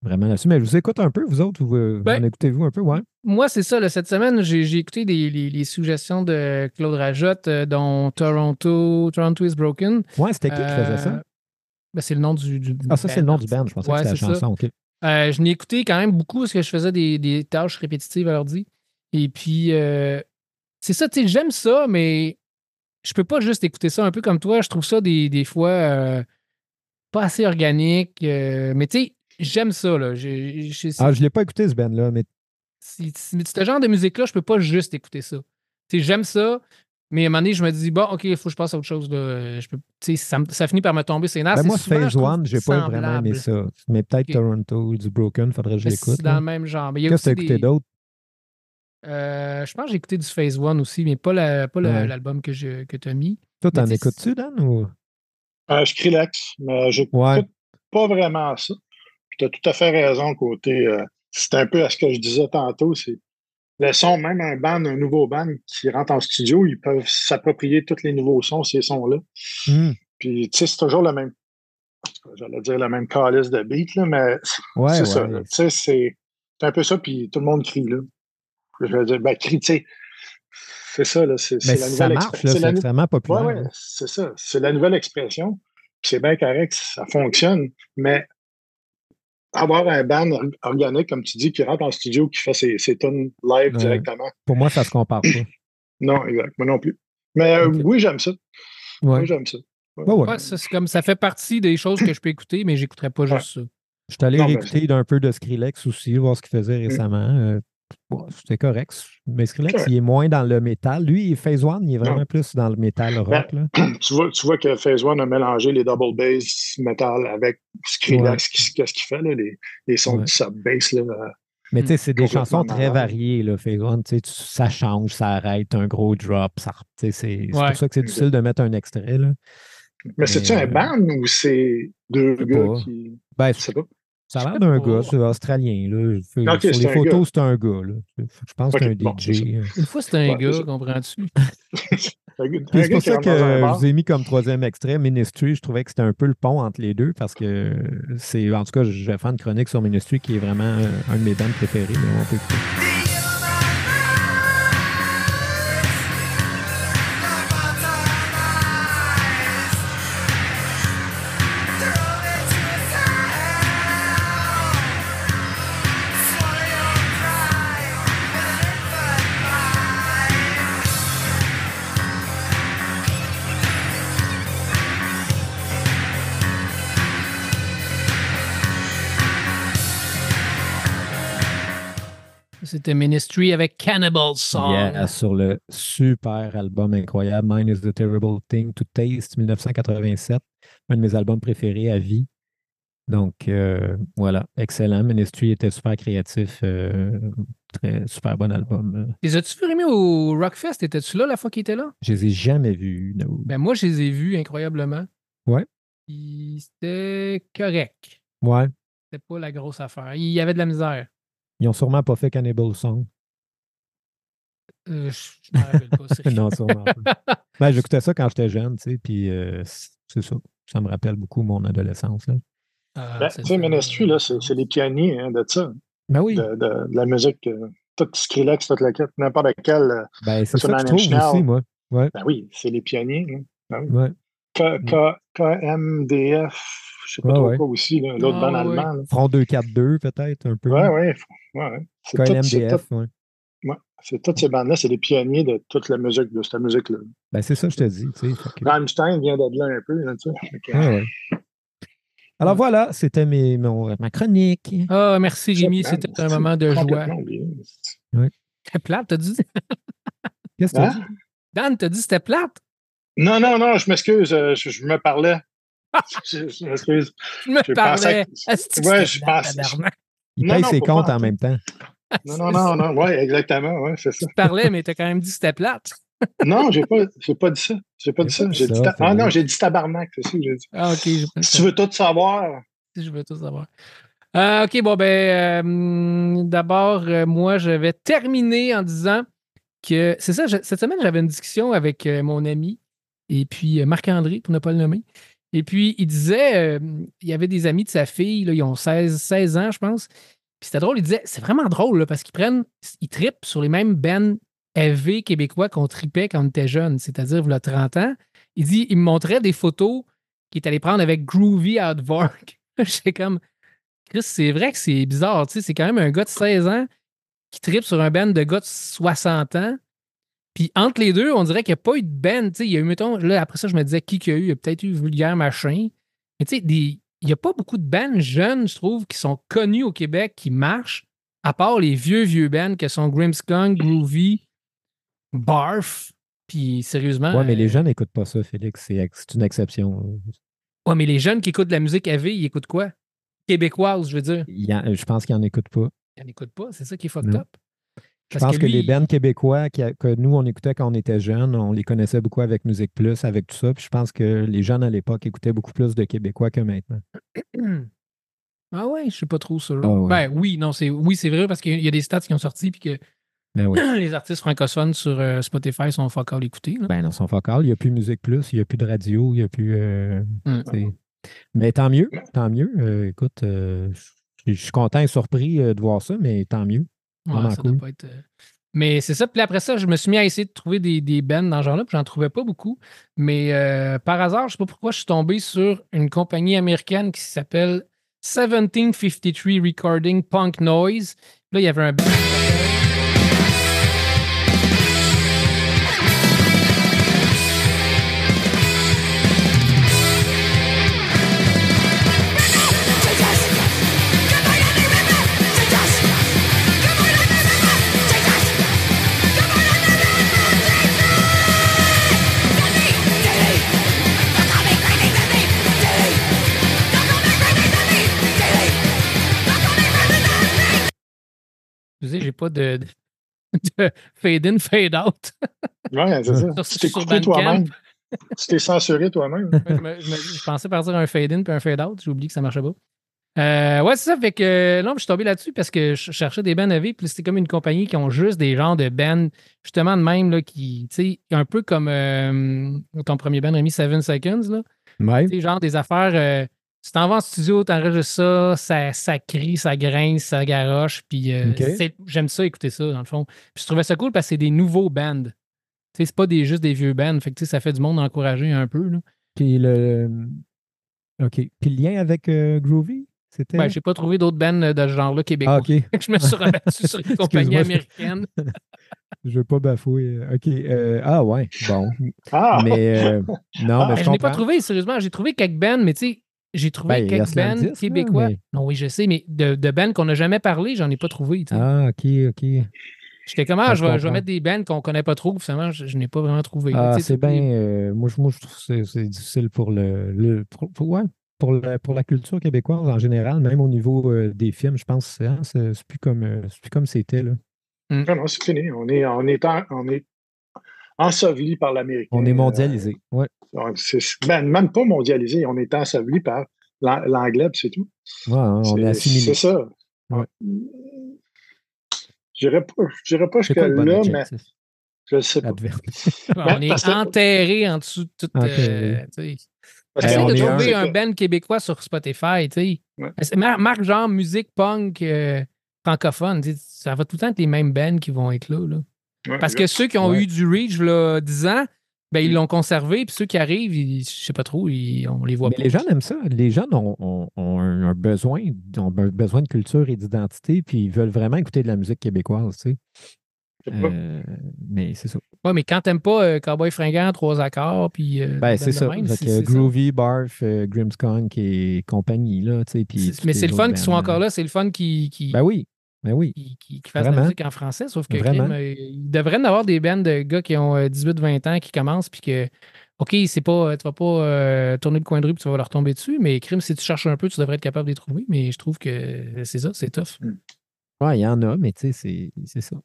vraiment là-dessus. Mais je vous écoute un peu, vous autres, vous, euh, Ben, en écoutez-vous un peu, ouais. Moi, c'est ça. là, cette semaine, j'ai écouté des- les, les suggestions de Claude Rajotte, euh, dont Toronto, Toronto is Broken. Ouais, c'était qui qui faisait ça? Euh, ben, c'est le nom du, du- Ah, ça, c'est le nom du band. Je pensais Ouais, que c'était la ça. chanson. OK. Euh, je l'ai écouté quand même beaucoup parce que je faisais des, des tâches répétitives à l'ordi. Et puis, euh, c'est ça, tu sais, j'aime ça, mais je peux pas juste écouter ça un peu comme toi. Je trouve ça des, des fois euh, pas assez organique. mais tu sais, j'aime ça. Là. J'ai- j'ai- Ah, je l'ai pas écouté, ce band-là, mais si- ce genre de musique-là, je peux pas juste écouter ça. Tu sais, j'aime ça, mais à un moment donné, je me dis, bon, OK, il faut que je passe à autre chose. Là. Je peux, tu sais, ça, ça finit par me tomber ses nerfs. Ben, C'est moi, souvent, Phase je One, j'ai pas vraiment aimé ça. Mais peut-être. Toronto du Broken, faudrait que je Mais l'écoute. C'est dans là. le même genre. Mais il y a Qu'est-ce que tu as aussi écouté des- d'autre? Euh, je pense que j'ai écouté du Phase One aussi, mais pas la- pas Ouais. l'album que, je- que tu as mis. Toi, t'en écoutes-tu, Dan? Ou... Euh, Skrillex, mais j'écoute Ouais. pas vraiment ça. Tu as tout à fait raison côté. euh, c'est un peu à ce que je disais tantôt. C'est le son, même un band, un nouveau band qui rentre en studio, ils peuvent s'approprier tous les nouveaux sons, ces sons-là. Hmm. Puis, tu sais, c'est toujours le même. J'allais dire le même calice de beat, là, mais [laughs] Ouais, c'est ouais. ça. Tu sais, c'est un peu ça, puis tout le monde crie, là. Je veux dire, ben, crie, tu sais. C'est ça, là. C'est la si ça nouvelle marche, là, c'est la extrêmement Ouais, populaire. ouais, là. c'est ça. C'est la nouvelle expression. C'est bien correct, ça fonctionne. Mais avoir un band or- organique, comme tu dis, qui rentre en studio, qui fait ses, ses tunes live Ouais. directement. Pour moi, ça se compare pas. [clears throat] Non, exact. Moi non plus. Mais euh, oui, j'aime ça. Ouais. Oui, j'aime ça. Ouais, ouais. C'est comme, ça fait partie des choses que je peux écouter, mais j'écouterai pas juste ça. Je suis allé Non, réécouter d'un peu de Skrillex aussi, voir ce qu'il faisait récemment. Euh, bon, C'était correct. Mais Skrillex, il est moins dans le métal. Lui, Phase One, il est vraiment Non. plus dans le métal rock. là. [clears throat] Tu vois, tu vois que Phase One a mélangé les double bass metal avec Skrillex, qu'est-ce qu'il fait, là, les, les sons Ouais. de sub-bass. Là, euh, Mais tu sais, c'est des chansons très variées, là, Phase One. Tu sais, ça change, ça arrête, un gros drop. Ça, tu sais, c'est Ouais. pour ça que c'est difficile de mettre un extrait. Là. Mais c'est-tu un euh, band ou c'est deux gars pas. qui. Ben, Je sais pas. Ça a l'air d'un gars, c'est australien. Là. Sur c'est les photos, c'est un gars. Là. Je pense que Ok, c'est un bon, DJ. euh. Une fois, c'était un Ouais, [laughs] [laughs] c'est gars, comprends-tu? Un gars- un c'est pour ça que je vous ai mis comme troisième extrait Ministry. Je trouvais que c'était un peu le pont entre les deux parce que c'est, en tout cas, je vais faire une chronique sur Ministry qui est vraiment euh, un de mes. Mais on peut C'était Ministry avec Cannibal Song. Yeah, sur le super album incroyable Mine is the Terrible Thing to Taste 1987, un de mes albums préférés à vie. Donc euh, voilà, excellent. Ministry était super créatif, euh, très super bon album. Les as-tu vu au Rockfest? Étais-tu là la fois qu'il était là? Je les ai jamais vus. no. Ben moi, je les ai vus incroyablement. Ouais. C'était correct. Ouais, C'était pas la grosse affaire. Il y avait de la misère. Ils ont sûrement pas fait Cannibal Song. Euh, je m'en rappelle pas. c'est- [laughs] non, sûrement pas. [laughs] Ben, j'écoutais ça quand j'étais jeune, tu sais, puis euh, c'est ça. Ça me rappelle beaucoup mon adolescence. Là. Ah, Ben, c'est tu sais. Ministry, là, c'est les pionniers hein, de ça, Ben oui, de, de- de la musique. euh, tout Skrillex, toute la quête, n'importe quel. euh, ben, c'est sur ça que je trouve aussi, moi. Ben oui, c'est les pionniers. hein. Ben oui. Ouais. K- K- KMDF, je sais pas Ouais, trop ouais. quoi aussi, l'autre Ah, band ouais, allemand. là. Front 242, peut-être, un peu. Ouais, ouais. ouais, ouais. C'est tout- c'est KLMDF, tout- ouais. C'est toutes ces bandes-là, c'est les pionniers de toute la musique, de cette musique-là. Ben, c'est ça que je te dis, tu sais. fait que- Rammstein vient de là un peu, là, tu sais. Fait que, Ouais, ouais. Alors voilà, c'était mes, mon- ma chronique. Ah, merci Rémi, c'était un moment de joie. C'était plate, t'as dit? Qu'est-ce que tu Hein? dit? Dan, t'as dit c'était plate? Non, non, non, je m'excuse, euh, je, je me parlais. [laughs] je je m'excuse. Je me Je parlais. que Ouais, je pense-. Il Non, paye non, ses comptes pas. en même temps. Non, non, non, non, ouais, exactement, ouais, c'est ça. Tu parlais, mais t'as quand même dit que c'était plate. [laughs] Non, j'ai pas, j'ai pas dit ça. J'ai pas dit J'ai ça. pas dit J'ai dit ça, ta- c'est Ah non, j'ai dit tabarnak, c'est ça que j'ai dit. Ah, ok. Si tu veux tout savoir, Si je veux tout savoir. Euh, OK, bon, ben, euh, d'abord, euh, moi, je vais terminer en disant que c'est ça, je- cette semaine, j'avais une discussion avec euh, mon ami et puis euh, Marc-André, pour ne pas le nommer. Et puis, il disait, euh, il y avait des amis de sa fille, ils ont 16, 16 ans, je pense. Puis c'était drôle, il disait, c'est vraiment drôle, là, parce qu'ils prennent, ils trippent sur les mêmes bands heavy québécois qu'on tripait quand on était jeune, c'est-à-dire, il y a 30 ans. Il dit, il me montrait des photos qu'il est allé prendre avec Groovy Outwork. [laughs] J'étais comme, Chris, c'est vrai que c'est bizarre, tu sais, c'est quand même un gars de 16 ans qui tripe sur un band de gars de 60 ans. Puis entre les deux, on dirait qu'il n'y a pas eu de band, il y a eu, mettons, là, après ça, je me disais qui qu'il y a eu, il y a peut-être eu Vulgaire Machin. Mais tu sais, il n'y a pas beaucoup de bands jeunes, je trouve, qui sont connus au Québec, qui marchent, à part les vieux, vieux bands que sont Grimmskunk, Groovy, Barf. Puis sérieusement. Ouais, mais les euh, gens n'écoutent pas ça, Félix. C'est une exception. Ouais, mais les jeunes qui écoutent de la musique AV, ils écoutent quoi? Québécoise, je veux dire. Il y en- je pense qu'ils n'en écoutent pas. Ils n'écoutent pas, c'est ça qui est fucked Non. up. Je pense que, lui, les bands québécois qui que nous, on écoutait quand on était jeunes, on les connaissait beaucoup avec Musique Plus, avec tout ça. Puis je pense que les jeunes à l'époque écoutaient beaucoup plus de Québécois que maintenant. [clears throat] Ah ouais, je suis pas trop sûr. Ah ouais. Ben oui, non, c'est oui, c'est vrai parce qu'il y a des stats qui ont sorti puis que Ben oui. [clears throat] les artistes francophones sur euh, Spotify sont fuck all écoutés. là. Ben dans son focal, il n'y a plus Musique Plus, il n'y a plus de radio, il n'y a plus. euh, Mm. Mais tant mieux, tant mieux. Euh, écoute, je suis content et surpris de voir ça, mais tant mieux. Ouais, Vraiment ça doit cool. pas être, euh, Mais c'est ça. Puis après ça, je me suis mis à essayer de trouver des, des bands dans ce genre-là, puis j'en trouvais pas beaucoup. Mais euh, par hasard, je sais pas pourquoi, je suis tombé sur une compagnie américaine qui s'appelle 1753 Recording Punk Noise. Là, il y avait un band. qui s'appelle- J'ai pas de, de- de fade in, fade out. ouais, c'est ça. Sur- Tu t'es coupé toi-même. Tu t'es censuré toi-même. je, pensais partir un fade in puis un fade out. J'ai oublié que ça marchait pas. Euh, ouais, c'est ça. Fait que euh, non, je suis tombé là-dessus parce que je cherchais des bands AV. Puis c'était comme une compagnie qui ont juste des genres de bands, justement de même, là, qui, tu sais, un peu comme euh, ton premier band, Rémi, Seven Seconds, là. Ouais. Tu sais, genre des affaires. Tu t'en vas en studio, t'enregistres ça, ça, ça crie, ça grince, ça garoche. Puis euh, j'aime ça, écouter ça, dans le fond. Puis je trouvais ça cool parce que c'est des nouveaux bands. Tu sais, c'est pas des, juste des vieux bands. Fait que tu sais, ça fait du monde encourager un peu. Là. Puis le. OK. Puis le lien avec euh, Groovy, c'était. Ben, j'ai pas trouvé d'autres bands euh, de ce genre-là québécois. ah, OK. Fait [laughs] que je me suis rabattu sur une [laughs] compagnie américaine. [laughs] Je veux pas bafouer. OK. euh, ah, ouais. Bon. Ah! Mais euh, non, Ah, mais je je n'ai pas trouvé, sérieusement. J'ai trouvé quelques bands, mais tu sais, j'ai trouvé Ben, quelques bands là, québécois. mais- Non, oui, je sais, mais de, de bands qu'on n'a jamais parlé, j'en ai pas trouvé. Ah, OK, OK. J'étais comme, ah, Ça, je je vais, je vais comprends. mettre des bands qu'on connaît pas trop, finalement, je, je n'ai pas vraiment trouvé. Ah, c'est bien. euh, moi, je- moi, je trouve que c'est- c'est difficile pour le. le- pour, pour- ouais, pour, la, pour la culture québécoise en général, même au niveau euh, des films, je pense que c'est- hein, c'est c'est plus comme euh, c'est plus comme c'était. là. Non, non, c'est fini. On est, on est, en- on est enseveli par l'américain. On est mondialisé. Ouais. Euh, c'est- ben, même pas mondialisé. On est enseveli par l'an- l'anglais, puis c'est tout. Ouais, hein, on est C'est- assimilé. C'est ça. Ouais. J'irai pas, j'irai pas le bon jusque-là, mais je ne sais pas. Adverbe. [laughs] on est parce que- enterré en dessous de tout. euh, Essaye de est trouver un- band québécois sur Spotify, tu sais. Ouais. Marque genre musique punk euh, francophone. Ça va tout le temps être les mêmes bands qui vont être là. là. Ouais, Parce que ceux qui ont Ouais. eu du reach là, 10 ans, ben, ils l'ont conservé, puis ceux qui arrivent, ils- je sais pas trop, ils- on les voit Mais pas. les jeunes aiment ça. Les jeunes ont, ont- ont un, un besoin, ont un besoin de culture et d'identité, puis ils veulent vraiment écouter de la musique québécoise, tu sais. Euh, mais c'est ça. Ouais, mais quand t'aimes pas euh, Cowboy Fringant, trois accords, puis. euh, Ben, des c'est ça. même, c'est ça. Groovy, Barf, euh, Grimmskunk et compagnie, là, tu sais. puis C'est- toutes Mais c'est le fun qu'ils soient encore là, c'est le fun qui, Ben oui, ben oui. qui, qui- qui fassent de la Vraiment. musique en français, sauf que Vraiment. crime, euh, il devrait y en avoir des bands de gars qui ont 18-20 ans qui commencent, puis que, OK, c'est pas, tu vas pas euh, tourner le coin de rue puis tu vas leur tomber dessus, mais crime, si tu cherches un peu, tu devrais être capable de les trouver, mais je trouve que c'est ça, c'est tough. Ouais, il y en a, mais tu sais, c'est- c'est ça.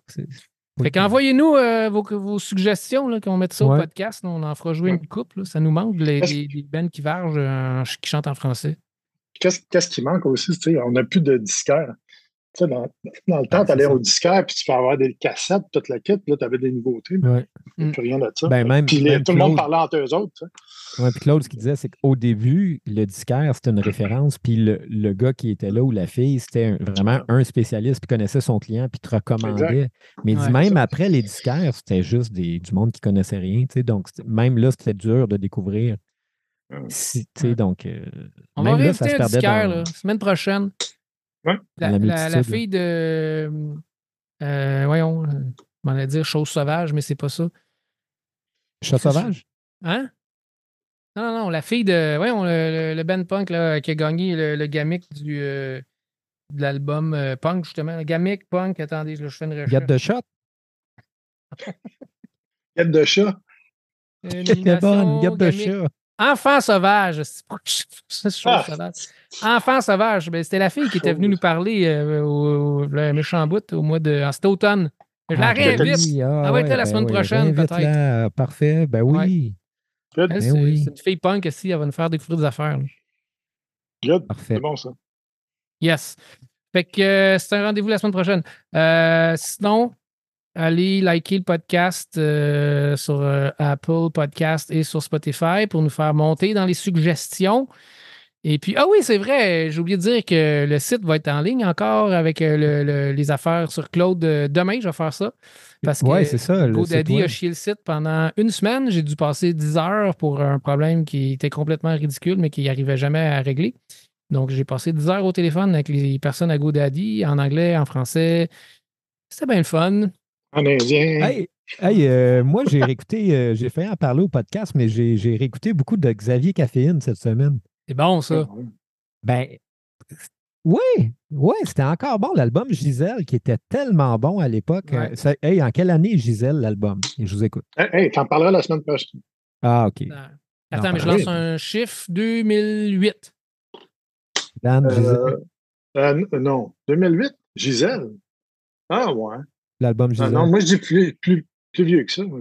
Fait qu'envoyez-nous euh, vos, vos suggestions, là, qu'on mette ça au podcast. là, on en fera jouer une couple. là. Ça nous manque, les, des bands qui vargent, euh, qui chantent en français. Qu'est-ce qu'est-ce qui manque aussi? tu sais, On n'a plus de disquaires. Tu sais, dans, dans le temps, tu allais au disquaire, puis tu peux avoir des cassettes, toute la kit, puis là, tu avais des nouveautés. mais Ouais. il n'y a Mm. plus rien de ça. Ben, même- puis les- même tout le monde parlait entre eux autres. Ouais, puis Claude, ce qu'il disait, c'est qu'au début, le disquaire, c'était une référence, puis le, le gars qui était là ou la fille, c'était vraiment un spécialiste, puis connaissait son client, puis te recommandait. Mais il dit Ouais, même ça. après les disquaires, c'était juste des, du monde qui connaissait rien, tu sais, donc même là, c'était dur de découvrir. Si, tu sais, donc, euh, On va même là, ça se un perdait disquaire, dans... là, semaine prochaine. Ouais. La, la fille de. euh, voyons, euh, je m'en allais dire chose sauvage, mais c'est pas ça. Chat sauvage? Hein? Non, non, non, la fille de. Voyons, le, le, le band punk là, qui a gagné le, le gamic du, euh, de l'album euh, punk, justement. Le gamic punk, attendez, là, je fais une recherche. Get the shot? Quête de chat. Euh, bonne, get gamic. shot. Enfant sauvage. Ah. sauvage. Enfant sauvage. Ben, c'était la fille qui était venue nous parler euh, au, au- le méchant bout au mois de. en cet automne. Je la Ah, ben réinvite. ah, Elle va être là la semaine ben oui, prochaine, réinvite-la, Parfait, ben oui, Ben c'est oui. c'est une fille punk aussi, elle va nous faire découvrir des affaires. là. Good. parfait. C'est bon, ça. Yes. Fait que euh, c'est un rendez-vous la semaine prochaine. Euh, sinon, allez liker le podcast euh, sur euh, Apple Podcast et sur Spotify pour nous faire monter dans les suggestions. Et puis, ah oui, c'est vrai, j'ai oublié de dire que le site va être en ligne encore avec euh, le- le- les affaires sur Claude. Demain, je vais faire ça. Parce que Ouais, ça, GoDaddy a chié le site pendant une semaine. J'ai dû passer 10 heures pour un problème qui était complètement ridicule, mais qui n'arrivait jamais à régler. Donc, j'ai passé 10 heures au téléphone avec les personnes à GoDaddy, en anglais, en français. C'était bien le fun. En indien. Hey, hey, euh, moi, j'ai réécouté, euh, j'ai fait en parler au podcast, mais j'ai j'ai réécouté beaucoup de Xavier Caféine cette semaine. C'est bon, ça. Ben, oui, oui, c'était encore bon, l'album Gisèle, qui était tellement bon à l'époque. Ouais. Euh, ça- hey, en quelle année Gisèle, l'album? Je vous écoute. Hey, hey, t'en parleras la semaine prochaine. Ah, OK. Attends, Non, mais je lance un chiffre 2008. Dan, Gisèle, Euh, euh, non, 2008, Gisèle. Ah, ouais. L'album Ah, non, moi, je dis plus, plus, plus vieux que ça. Moi,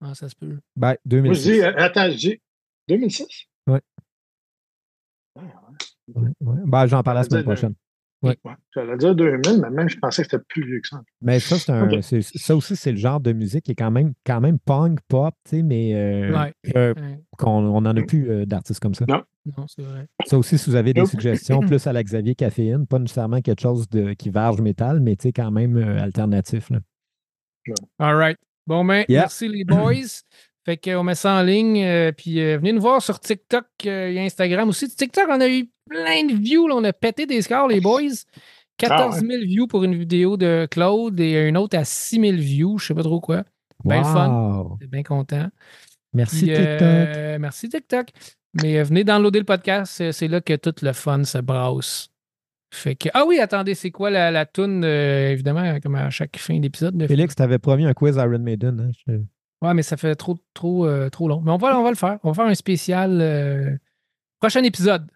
Ah, ça se peut. Ben, Moi, je 2006. dis, euh, attends, je dis 2006? Ouais. Ah, ouais. Ouais, ouais. Ben, j'en parle la veut semaine dire, prochaine. Ouais. Ouais. J'allais dire 2000, mais même je pensais que c'était plus vieux que ça. Mais ça, c'est un, ça aussi, c'est le genre de musique qui est quand même, quand même punk, pop, tu sais, mais euh, Ouais. que- Ouais. qu'on on n'en a plus euh, d'artistes comme ça. Non. Non, c'est vrai. Ça aussi, si vous avez des suggestions, [laughs] plus à la Xavier Caféine, pas nécessairement quelque chose de, qui varge métal, mais tu sais, quand même euh, alternatif. Là. All right. Bon, ben, Yeah. merci les boys. Fait qu'on met ça en ligne. euh, puis euh, venez nous voir sur TikTok euh, et Instagram aussi. TikTok, on a eu plein de views. là. on a pété des scores, les boys. 14 000 views pour une vidéo de Claude et une autre à 6 000 views. Je sais pas trop quoi. Ben le fun. Wow! J'étais bien content. Merci Puis, TikTok. merci TikTok. Mais venez downloader le podcast. C'est, là que tout le fun se brasse. Fait que, ah oui, attendez, c'est quoi la, la toune, euh, évidemment, comme à chaque fin d'épisode. de- Félix, t'avais promis un quiz Iron Maiden. hein, je- Ouais, mais ça fait trop, trop, euh, trop long. Mais on va, on va le faire. On va faire un spécial euh, prochain épisode.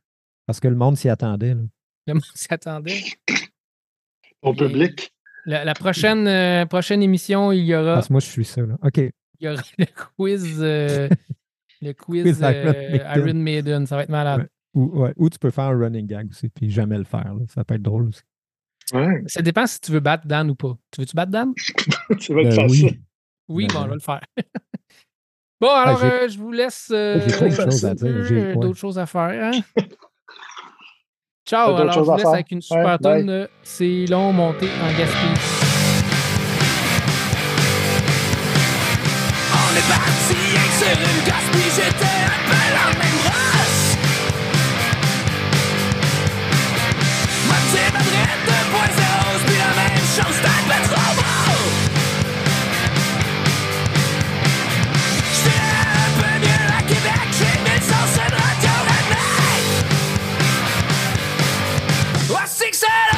Parce que le monde s'y attendait. là. Le monde s'y attendait. Au Et- public. La, la prochaine, euh, prochaine émission, il y aura, Parce que moi, je suis ça. Là. OK. il y aura [laughs] le quiz, euh, le [laughs] quiz Quiz Iron euh, Maiden. Iron Maiden. Ça va être malade. Ouais. Ou, ouais, ou tu peux faire un running gag aussi, puis jamais le faire. là. Ça peut être drôle aussi. Ouais, Ça dépend si tu veux battre Dan ou pas. Tu veux-tu battre Dan? [laughs] ça va être Ben facile. oui. Oui, Ben bon, ouais. je vais le faire. [laughs] bon, alors, j'ai- euh, je vous laisse. euh, J'ai de un choses à dire. J'ai- euh, ouais. d'autres choses à faire. hein? [laughs] Ciao, d'autres alors je vous à laisse avec une super Ouais, tonne. euh, C'est long, monté en Gaspésie. On est parti rien que sur une puis j'étais said